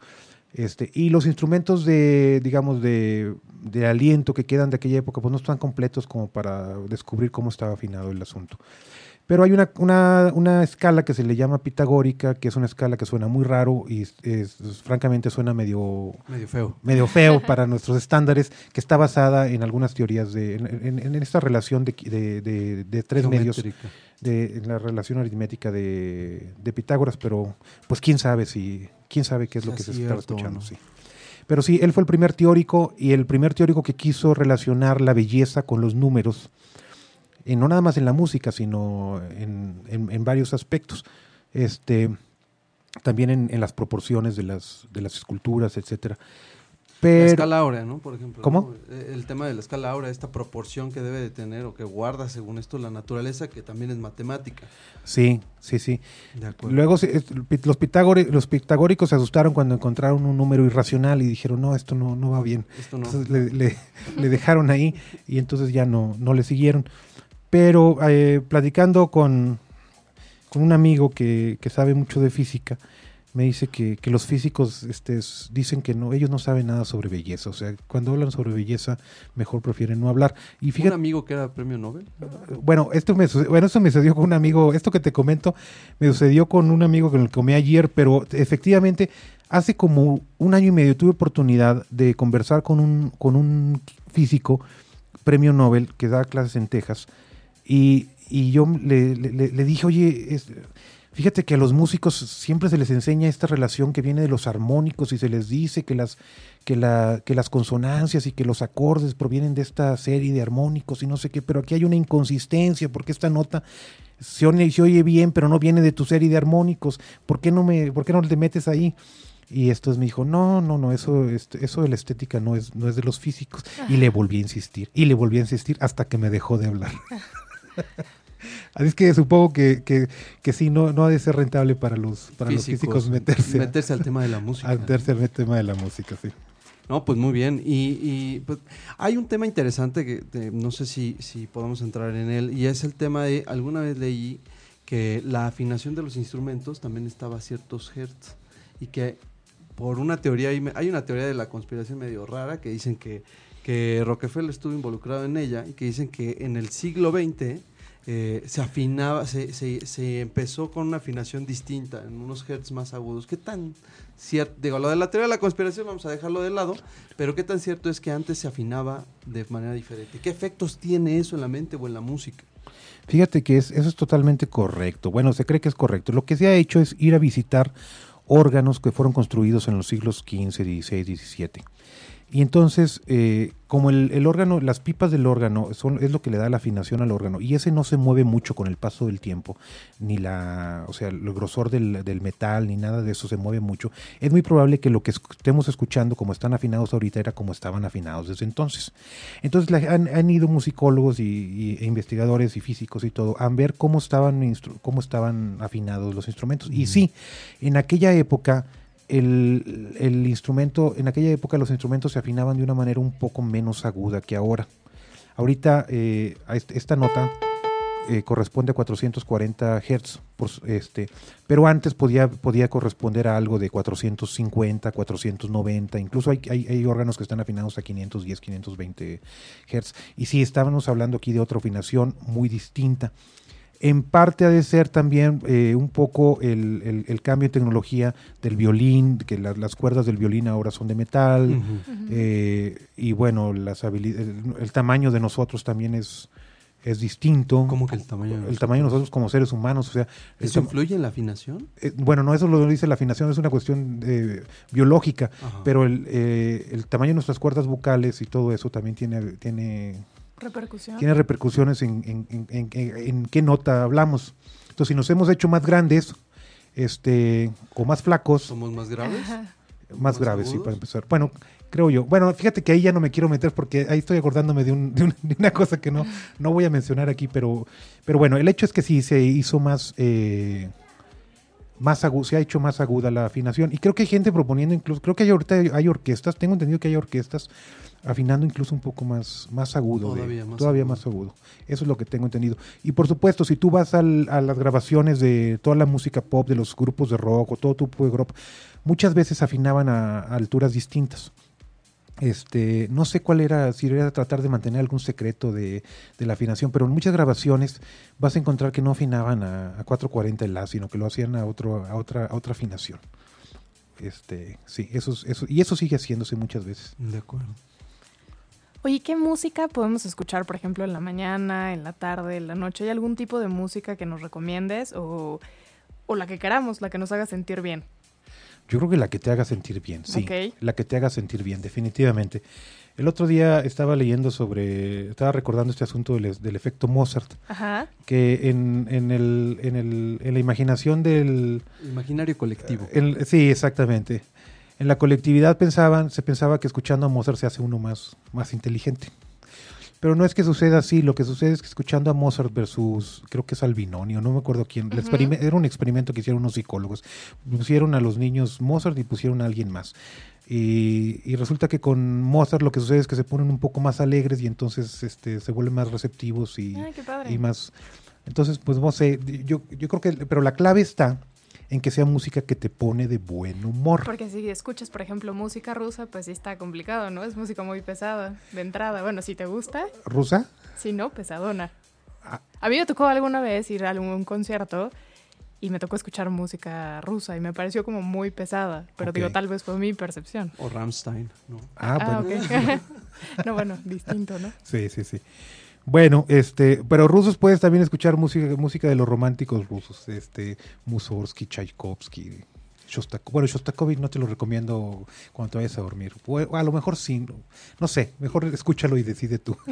Este, y los instrumentos de, digamos, de, de aliento que quedan de aquella época, pues no están completos como para descubrir cómo estaba afinado el asunto. Pero hay una, una, una escala que se le llama pitagórica, que es una escala que suena muy raro y es- es- francamente suena medio, Medio feo. medio feo <laughs> para nuestros estándares, que está basada en algunas teorías de, en, en- en esta relación de, de- de- de tres medios, de en la relación aritmética de, de Pitágoras, pero pues quién sabe si, quién sabe qué es lo que se estaba o escuchando, no. sí. Pero sí, él fue el primer teórico y el primer teórico que quiso relacionar la belleza con los números, no nada más en la música, sino en, en- en varios aspectos. Este, también en, en las proporciones de las, de las esculturas, etcétera. La Pero, escala áurea, ¿no? Por ejemplo. ¿Cómo? ¿no? Eh, El tema de la escala áurea, esta proporción que debe de tener o que guarda, según esto, la naturaleza, que también es matemática. sí, sí, sí. De acuerdo. Luego los, pitagore- los pitagóricos se asustaron cuando encontraron un número irracional y dijeron, no, esto no, no va bien. esto no. Entonces le, le- <laughs> le dejaron ahí y entonces ya no, no le siguieron. Pero eh, platicando con, con un amigo que, que sabe mucho de física, me dice que, que los físicos este, dicen que no, ellos no saben nada sobre belleza. O sea, cuando hablan sobre belleza, mejor prefieren no hablar. Y Un fíjate, amigo que era premio Nobel. bueno, esto me, bueno, esto me sucedió con un amigo, esto que te comento, me sucedió con un amigo con el que comí ayer, pero efectivamente, hace como un año y medio tuve oportunidad de conversar con un, con un físico, premio Nobel, que da clases en Texas, y, y yo le, le- le- dije, oye, fíjate que a los músicos siempre se les enseña esta relación que viene de los armónicos y se les dice que las, que, la, que las consonancias y que los acordes provienen de esta serie de armónicos y no sé qué, pero aquí hay una inconsistencia porque esta nota se oye, se oye bien, pero no viene de tu serie de armónicos. ¿Por qué no, me, por qué no te metes ahí? Y esto me dijo, no, no, no, eso, este, eso de la estética no es, no es de los físicos. Y le volví a insistir, y le volví a insistir hasta que me dejó de hablar. <laughs> Así es que supongo que, que, que sí, no, no ha de ser rentable para los, para los físicos meterse, meterse al tema de la música. meterse al tema de la música, sí. No, pues muy bien. Y, y, pues, hay un tema interesante que no sé si, si podemos entrar en él, y es el tema de, alguna vez leí que la afinación de los instrumentos también estaba a ciertos hertz, y que por una teoría, hay una teoría de la conspiración medio rara que dicen que, que Rockefeller estuvo involucrado en ella, y que dicen que en el siglo XX eh, se afinaba, se, se, empezó con una afinación distinta, en unos hertz más agudos. ¿Qué tan cierto? Digo, lo de la teoría de la conspiración vamos a dejarlo de lado, pero ¿qué tan cierto es que antes se afinaba de manera diferente? ¿Qué efectos tiene eso en la mente o en la música? Fíjate que es, eso es totalmente correcto. Bueno, se cree que es correcto. Lo que se ha hecho es ir a visitar órganos que fueron construidos en los siglos XV, XVI, XVII. Y entonces, eh, como el, el órgano, las pipas del órgano son, es lo que le da la afinación al órgano, y ese no se mueve mucho con el paso del tiempo, ni la, o sea, el grosor del, del metal, ni nada de eso se mueve mucho, es muy probable que lo que estemos escuchando, como están afinados ahorita, era como estaban afinados desde entonces. Entonces la- han, han ido musicólogos y, y- e investigadores y físicos y todo a ver cómo estaban, cómo estaban afinados los instrumentos. Y sí, en aquella época el, el instrumento, en aquella época los instrumentos se afinaban de una manera un poco menos aguda que ahora. Ahorita eh, esta nota eh, corresponde a 440 Hz, por este, pero antes podía, podía corresponder a algo de 450, 490, incluso hay, hay, hay órganos que están afinados a 510, 520 Hz. Y sí, estábamos hablando aquí de otra afinación muy distinta. En parte ha de ser también eh, un poco el, el- el cambio de tecnología del violín, que la- las cuerdas del violín ahora son de metal, eh, y bueno, las el, el tamaño de nosotros también es, es distinto. ¿Cómo que el tamaño? de El tamaño de nosotros como seres humanos, o sea, ¿Eso influye en la afinación? eh, bueno, no eso lo dice la afinación, es una cuestión eh, biológica, Ajá. pero el, eh, el tamaño de nuestras cuerdas vocales y todo eso también tiene, tiene Repercusión. tiene repercusiones en, en- en- en- en- en qué nota hablamos. Entonces, si nos hemos hecho más grandes este, o más flacos, ¿Somos más graves? más, más graves, sí, para empezar. Bueno, creo yo. Bueno, fíjate que ahí ya no me quiero meter porque ahí estoy acordándome de, un- de un- de una cosa que no, no voy a mencionar aquí, pero, pero bueno, el hecho es que sí se hizo más, eh, más agu- se ha hecho más aguda la afinación. Y creo que hay gente proponiendo incluso, creo que hay ahorita hay orquestas, tengo entendido que hay orquestas afinando incluso un poco más, más agudo. de- Todavía más todavía agudo. más agudo. Eso es lo que tengo entendido. Y por supuesto, si tú vas al- a las grabaciones de toda la música pop, de los grupos de rock o todo tipo de grupo, muchas veces afinaban a, a alturas distintas. Este, no sé cuál era, si era tratar de mantener algún secreto de, de la afinación, pero en muchas grabaciones vas a encontrar que no afinaban a, a 440 el La, sino que lo hacían a otro, a otra, a otra afinación. Este, sí, eso, es- eso, y eso sigue haciéndose muchas veces. De acuerdo. Oye, ¿qué música podemos escuchar, por ejemplo, en la mañana, en la tarde, en la noche? ¿Hay algún tipo de música que nos recomiendes o, o la que queramos, la que nos haga sentir bien? Yo creo que la que te haga sentir bien, sí. La que te haga sentir bien, definitivamente. El otro día estaba leyendo sobre, estaba recordando este asunto del, del efecto Mozart, Ajá. que en, en, el, en, el, en la imaginación del, Imaginario colectivo. El- sí, exactamente. En la colectividad pensaban, se pensaba que escuchando a Mozart se hace uno más, más inteligente. Pero no es que suceda así, lo que sucede es que escuchando a Mozart versus, creo que es Albinoni, o no me acuerdo quién, era un experimento que hicieron unos psicólogos. Pusieron a los niños Mozart y pusieron a alguien más. Y, y resulta que con Mozart lo que sucede es que se ponen un poco más alegres y entonces este, se vuelven más receptivos y, Ay, y más. Entonces, pues no sé, yo, yo creo que, pero la clave está en que sea música que te pone de buen humor. Porque si escuchas, por ejemplo, música rusa, pues sí está complicado, ¿no? Es música muy pesada, de entrada. Bueno, si te gusta, ¿Rusa? si no, pesadona. Ah. A mí me tocó alguna vez ir a algún concierto y me tocó escuchar música rusa y me pareció como muy pesada, pero Ok. digo, tal vez fue mi percepción. O Rammstein, ¿no? Ah, Ah, bueno. ok. <laughs> no, bueno, distinto, ¿no? Sí, sí, sí. Bueno, este, pero rusos puedes también escuchar música, música de los románticos rusos, este, Mussorgsky, Tchaikovsky, Shostakovich. Bueno, Shostakovich no te lo recomiendo cuando te vayas a dormir. O, a lo mejor sí, no, sé, mejor escúchalo y decide tú. <laughs>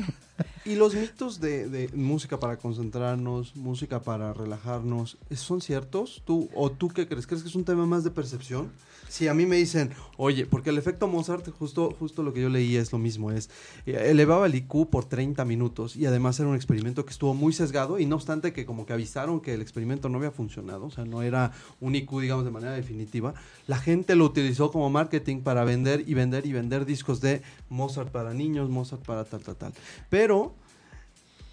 Y los mitos de, de música para concentrarnos, música para relajarnos, ¿son ciertos? ¿Tú o tú qué crees? ¿Crees que es un tema más de percepción? Si a mí me dicen, oye, porque el efecto Mozart, justo, justo lo que yo leí es lo mismo, es eh, elevaba el IQ por 30 minutos y además era un experimento que estuvo muy sesgado y no obstante que como que avisaron que el experimento no había funcionado, o sea, no era un IQ, digamos, de manera definitiva, la gente lo utilizó como marketing para vender y vender y vender discos de Mozart para niños, Mozart para tal, tal, tal. Pero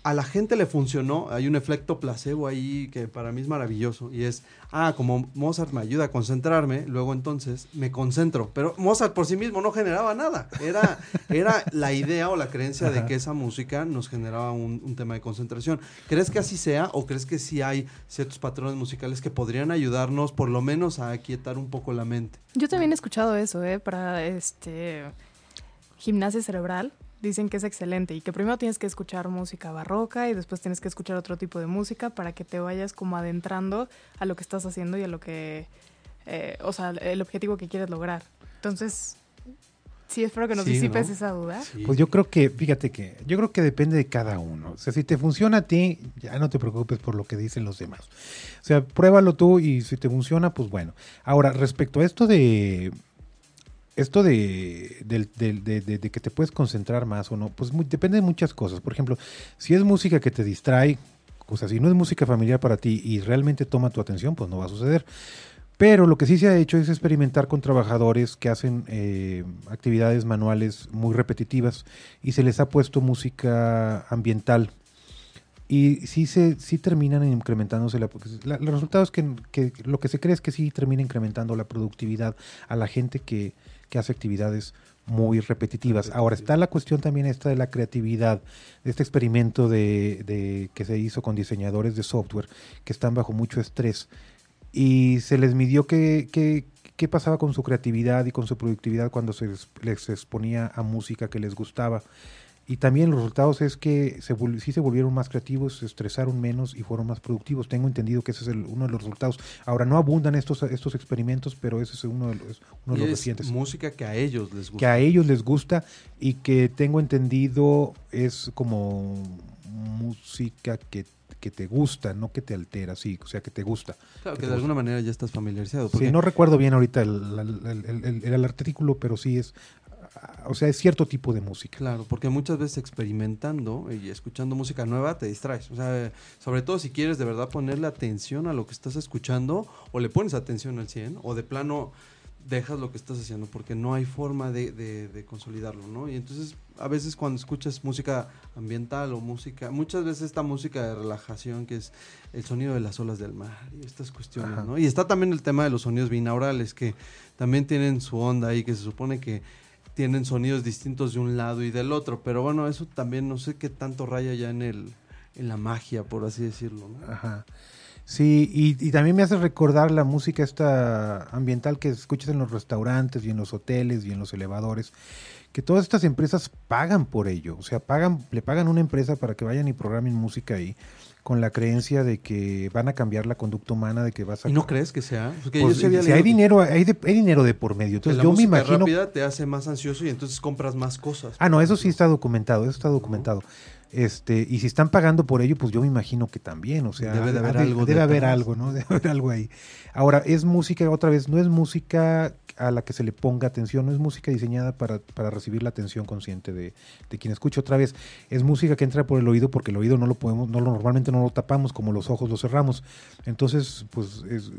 a la gente le funcionó, hay un efecto placebo ahí que para mí es maravilloso y es, ah, como Mozart me ayuda a concentrarme, luego entonces me concentro, pero Mozart por sí mismo no generaba nada, era, era la idea o la creencia de que esa música nos generaba un, un tema de concentración. ¿Crees que así sea o crees que sí hay ciertos patrones musicales que podrían ayudarnos por lo menos a aquietar un poco la mente? Yo también he escuchado eso, ¿eh? Para este gimnasia cerebral. Dicen que es excelente y que primero tienes que escuchar música barroca y después tienes que escuchar otro tipo de música para que te vayas como adentrando a lo que estás haciendo y a lo que, eh, o sea, el objetivo que quieres lograr. Entonces, sí, espero que nos Sí, disipes ¿no? esa duda. Sí. Pues yo creo que, fíjate que, yo creo que depende de cada uno. O sea, si te funciona a ti, ya no te preocupes por lo que dicen los demás. O sea, pruébalo tú y si te funciona, pues bueno. Ahora, respecto a esto de esto de, que te puedes concentrar más o no, pues depende de muchas cosas. Por ejemplo, si es música que te distrae, o sea, si no es música familiar para ti y realmente toma tu atención, pues no va a suceder. Pero lo que sí se ha hecho es experimentar con trabajadores que hacen eh, actividades manuales muy repetitivas y se les ha puesto música ambiental. Y sí, se, sí terminan incrementándose la, la- Los resultados que, que lo que se cree es que sí termina incrementando la productividad a la gente que, que hace actividades muy repetitivas. Ahora está la cuestión también esta de la creatividad, de este experimento de, de- que se hizo con diseñadores de software que están bajo mucho estrés y se les midió qué, qué, qué pasaba con su creatividad y con su productividad cuando se les, les exponía a música que les gustaba. Y también los resultados es que se, sí se volvieron más creativos, se estresaron menos y fueron más productivos. Tengo entendido que ese es el- uno de los resultados. Ahora, no abundan estos, estos experimentos, pero ese es uno de los, uno de Y los es recientes. música que a ellos les gusta. Que a ellos les gusta y que tengo entendido es como música que, que te gusta, no que te altera, sí, o sea, que te gusta. Claro, que de alguna manera ya estás familiarizado. Sí, no recuerdo bien ahorita el, el- el- el- el- el artículo, pero sí es o sea, es cierto tipo de música. Claro, porque muchas veces experimentando y escuchando música nueva te distraes. O sea, sobre todo si quieres de verdad ponerle atención a lo que estás escuchando, o le pones atención al 100, o de plano dejas lo que estás haciendo, porque no hay forma de, de- de consolidarlo, ¿no? Y entonces, a veces cuando escuchas música ambiental o música, muchas veces esta música de relajación que es el sonido de las olas del mar y estas cuestiones, Ajá. ¿no? Y está también el tema de los sonidos binaurales que también tienen su onda ahí, que se supone que tienen sonidos distintos de un lado y del otro, pero bueno, eso también no sé qué tanto raya ya en el en la magia, por así decirlo, ¿no? Ajá. Sí, y, y también me hace recordar la música esta ambiental que escuchas en los restaurantes y en los hoteles y en los elevadores, que todas estas empresas pagan por ello, o sea, pagan, le pagan una empresa para que vayan y programen música ahí, con la creencia de que van a cambiar la conducta humana, de que vas a... ¿Y no crees que sea? Porque Pues, yo si hay dinero, hay, de- hay dinero de por medio, entonces la yo me imagino... rápida te hace más ansioso y entonces compras más cosas. Ah, no, eso sí está documentado, eso está documentado. Este, y si están pagando por ello, pues yo me imagino que también, o sea, Debe de ha- haber ha algo debe haber algo, ¿no? <laughs> Debe haber algo ahí. Ahora, es música, otra vez, no es música a la que se le ponga atención, no es música diseñada para, para recibir la atención consciente de, de quien escucha. Otra vez, es música que entra por el oído porque el oído no lo podemos, no lo, normalmente no lo tapamos, como los ojos los cerramos. Entonces, pues es,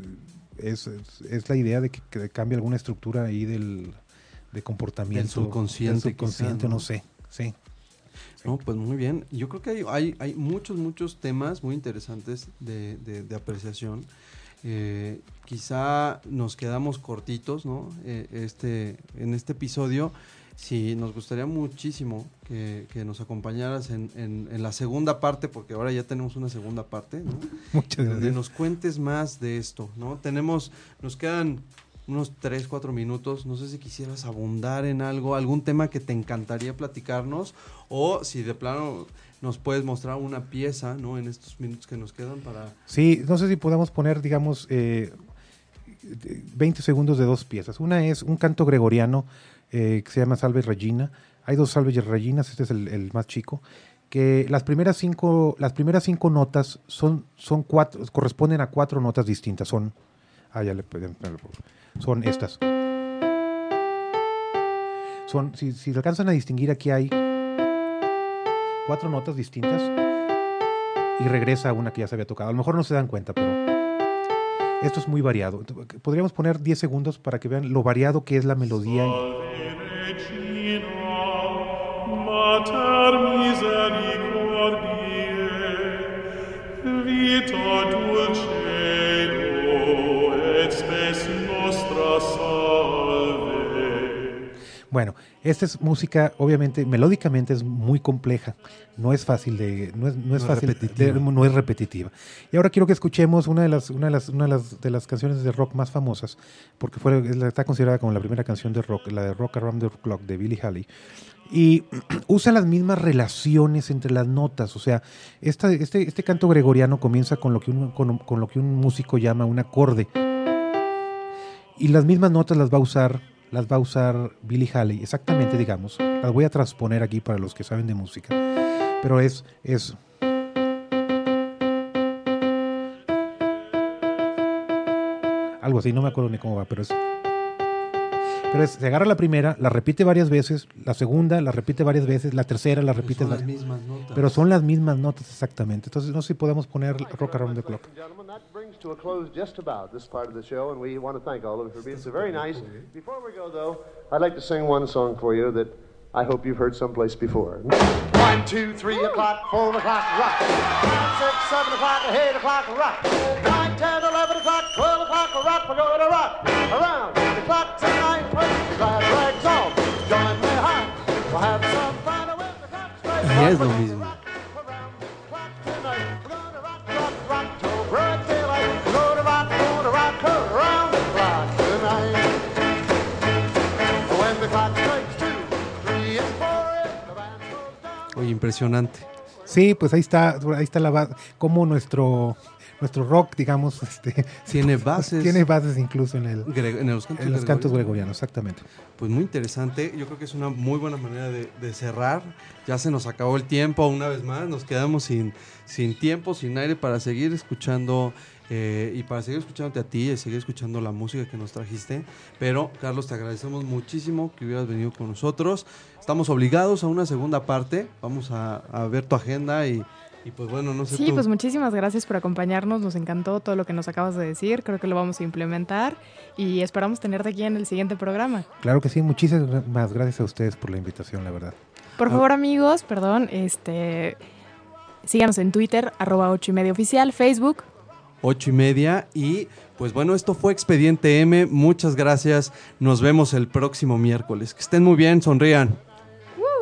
es, es- la idea de que, que cambie alguna estructura ahí del de comportamiento. Del subconsciente, del subconsciente, quizá, ¿no? no sé. Sí. No, pues muy bien. Yo creo que hay, hay, hay muchos, muchos temas muy interesantes de, de- de apreciación. Eh, quizá nos quedamos cortitos, ¿no? Eh, este, en este episodio. Sí, nos gustaría muchísimo que, que nos acompañaras en, en- en la segunda parte, porque ahora ya tenemos una segunda parte, ¿no? <laughs> Muchas donde gracias. nos cuentes más de esto, ¿no? Tenemos, nos quedan unos 3, 4 minutos, no sé si quisieras abundar en algo, algún tema que te encantaría platicarnos, o si de plano nos puedes mostrar una pieza, ¿no? En estos minutos que nos quedan para... Sí, no sé si podamos poner, digamos, eh, 20 segundos de dos piezas. Una es un canto gregoriano eh, que se llama Salve Regina. Hay dos Salve Reginas, este es el, el más chico. Que las primeras cinco, las primeras cinco notas son, son cuatro, corresponden a cuatro notas distintas. Son, ah, ya le son estas. Son, si, si alcanzan a distinguir, aquí hay cuatro notas distintas y regresa una que ya se había tocado. A lo mejor no se dan cuenta, pero esto es muy variado. Podríamos poner 10 segundos para que vean lo variado que es la melodía. Esta es música, obviamente, melódicamente es muy compleja. No es fácil de, no es, no es No fácil, repetitiva. de- no es repetitiva. Y ahora quiero que escuchemos una de las, una de las, una de las, de las canciones de rock más famosas, porque fue, está considerada como la primera canción de rock, la de Rock Around the Clock de Billie Holiday. Y <clears throat> usa las mismas relaciones entre las notas. O sea, esta, este, este canto gregoriano comienza con lo, que un, con, con lo que un músico llama un acorde. Y las mismas notas las va a usar, las va a usar Billie Holiday, exactamente, digamos. Las voy a transponer aquí para los que saben de música. Pero es, es algo así, no me acuerdo ni cómo va, pero es. Pero es, se agarra la primera, la repite varias veces, la segunda la repite varias veces, la tercera la repite son las varias mismas notas. Pero son las mismas notas exactamente. Entonces no sé si podemos poner Rock Around the Clock. Ladies and gentlemen, that brings to a close just about this part of the show, and we want to thank all of you for being so very nice. Before we go, though, I'd like to sing one song for you that I hope you've heard someplace before. One, two, three o'clock, four o'clock, rock. Five, six, seven o'clock, eight o'clock, rock. Nine, ten, eleven o'clock, twelve o'clock, rock. We're going to rock around the clock tonight. Put glad rags on. Join me high. We'll have some fun with the clock strike. Y es lo mismo. Oye, impresionante. Sí, pues ahí está, ahí está la base, cómo nuestro, nuestro rock, digamos, <laughs> este, Tiene <laughs> bases. tiene bases incluso en, el, en los cantos, en los cantos gregorianos. gregorianos, exactamente. Pues muy interesante. Yo creo que es una muy buena manera de, de cerrar. Ya se nos acabó el tiempo una vez más. Nos quedamos sin, sin tiempo, sin aire para seguir escuchando eh, y para seguir escuchándote a ti y seguir escuchando la música que nos trajiste. Pero, Carlos, te agradecemos muchísimo que hubieras venido con nosotros. Estamos obligados a una segunda parte. Vamos a, a ver tu agenda y, y pues bueno, no sé Sí, tú. pues muchísimas gracias por acompañarnos. Nos encantó todo lo que nos acabas de decir. Creo que lo vamos a implementar y esperamos tenerte aquí en el siguiente programa. Claro que sí, muchísimas gracias a ustedes por la invitación, la verdad. Por Ah. favor, amigos, perdón, este síganos en Twitter, arroba 8 y media oficial, Facebook. Ocho y media. Y pues bueno, esto fue Expediente M. Muchas gracias. Nos vemos el próximo miércoles. Que estén muy bien, sonrían.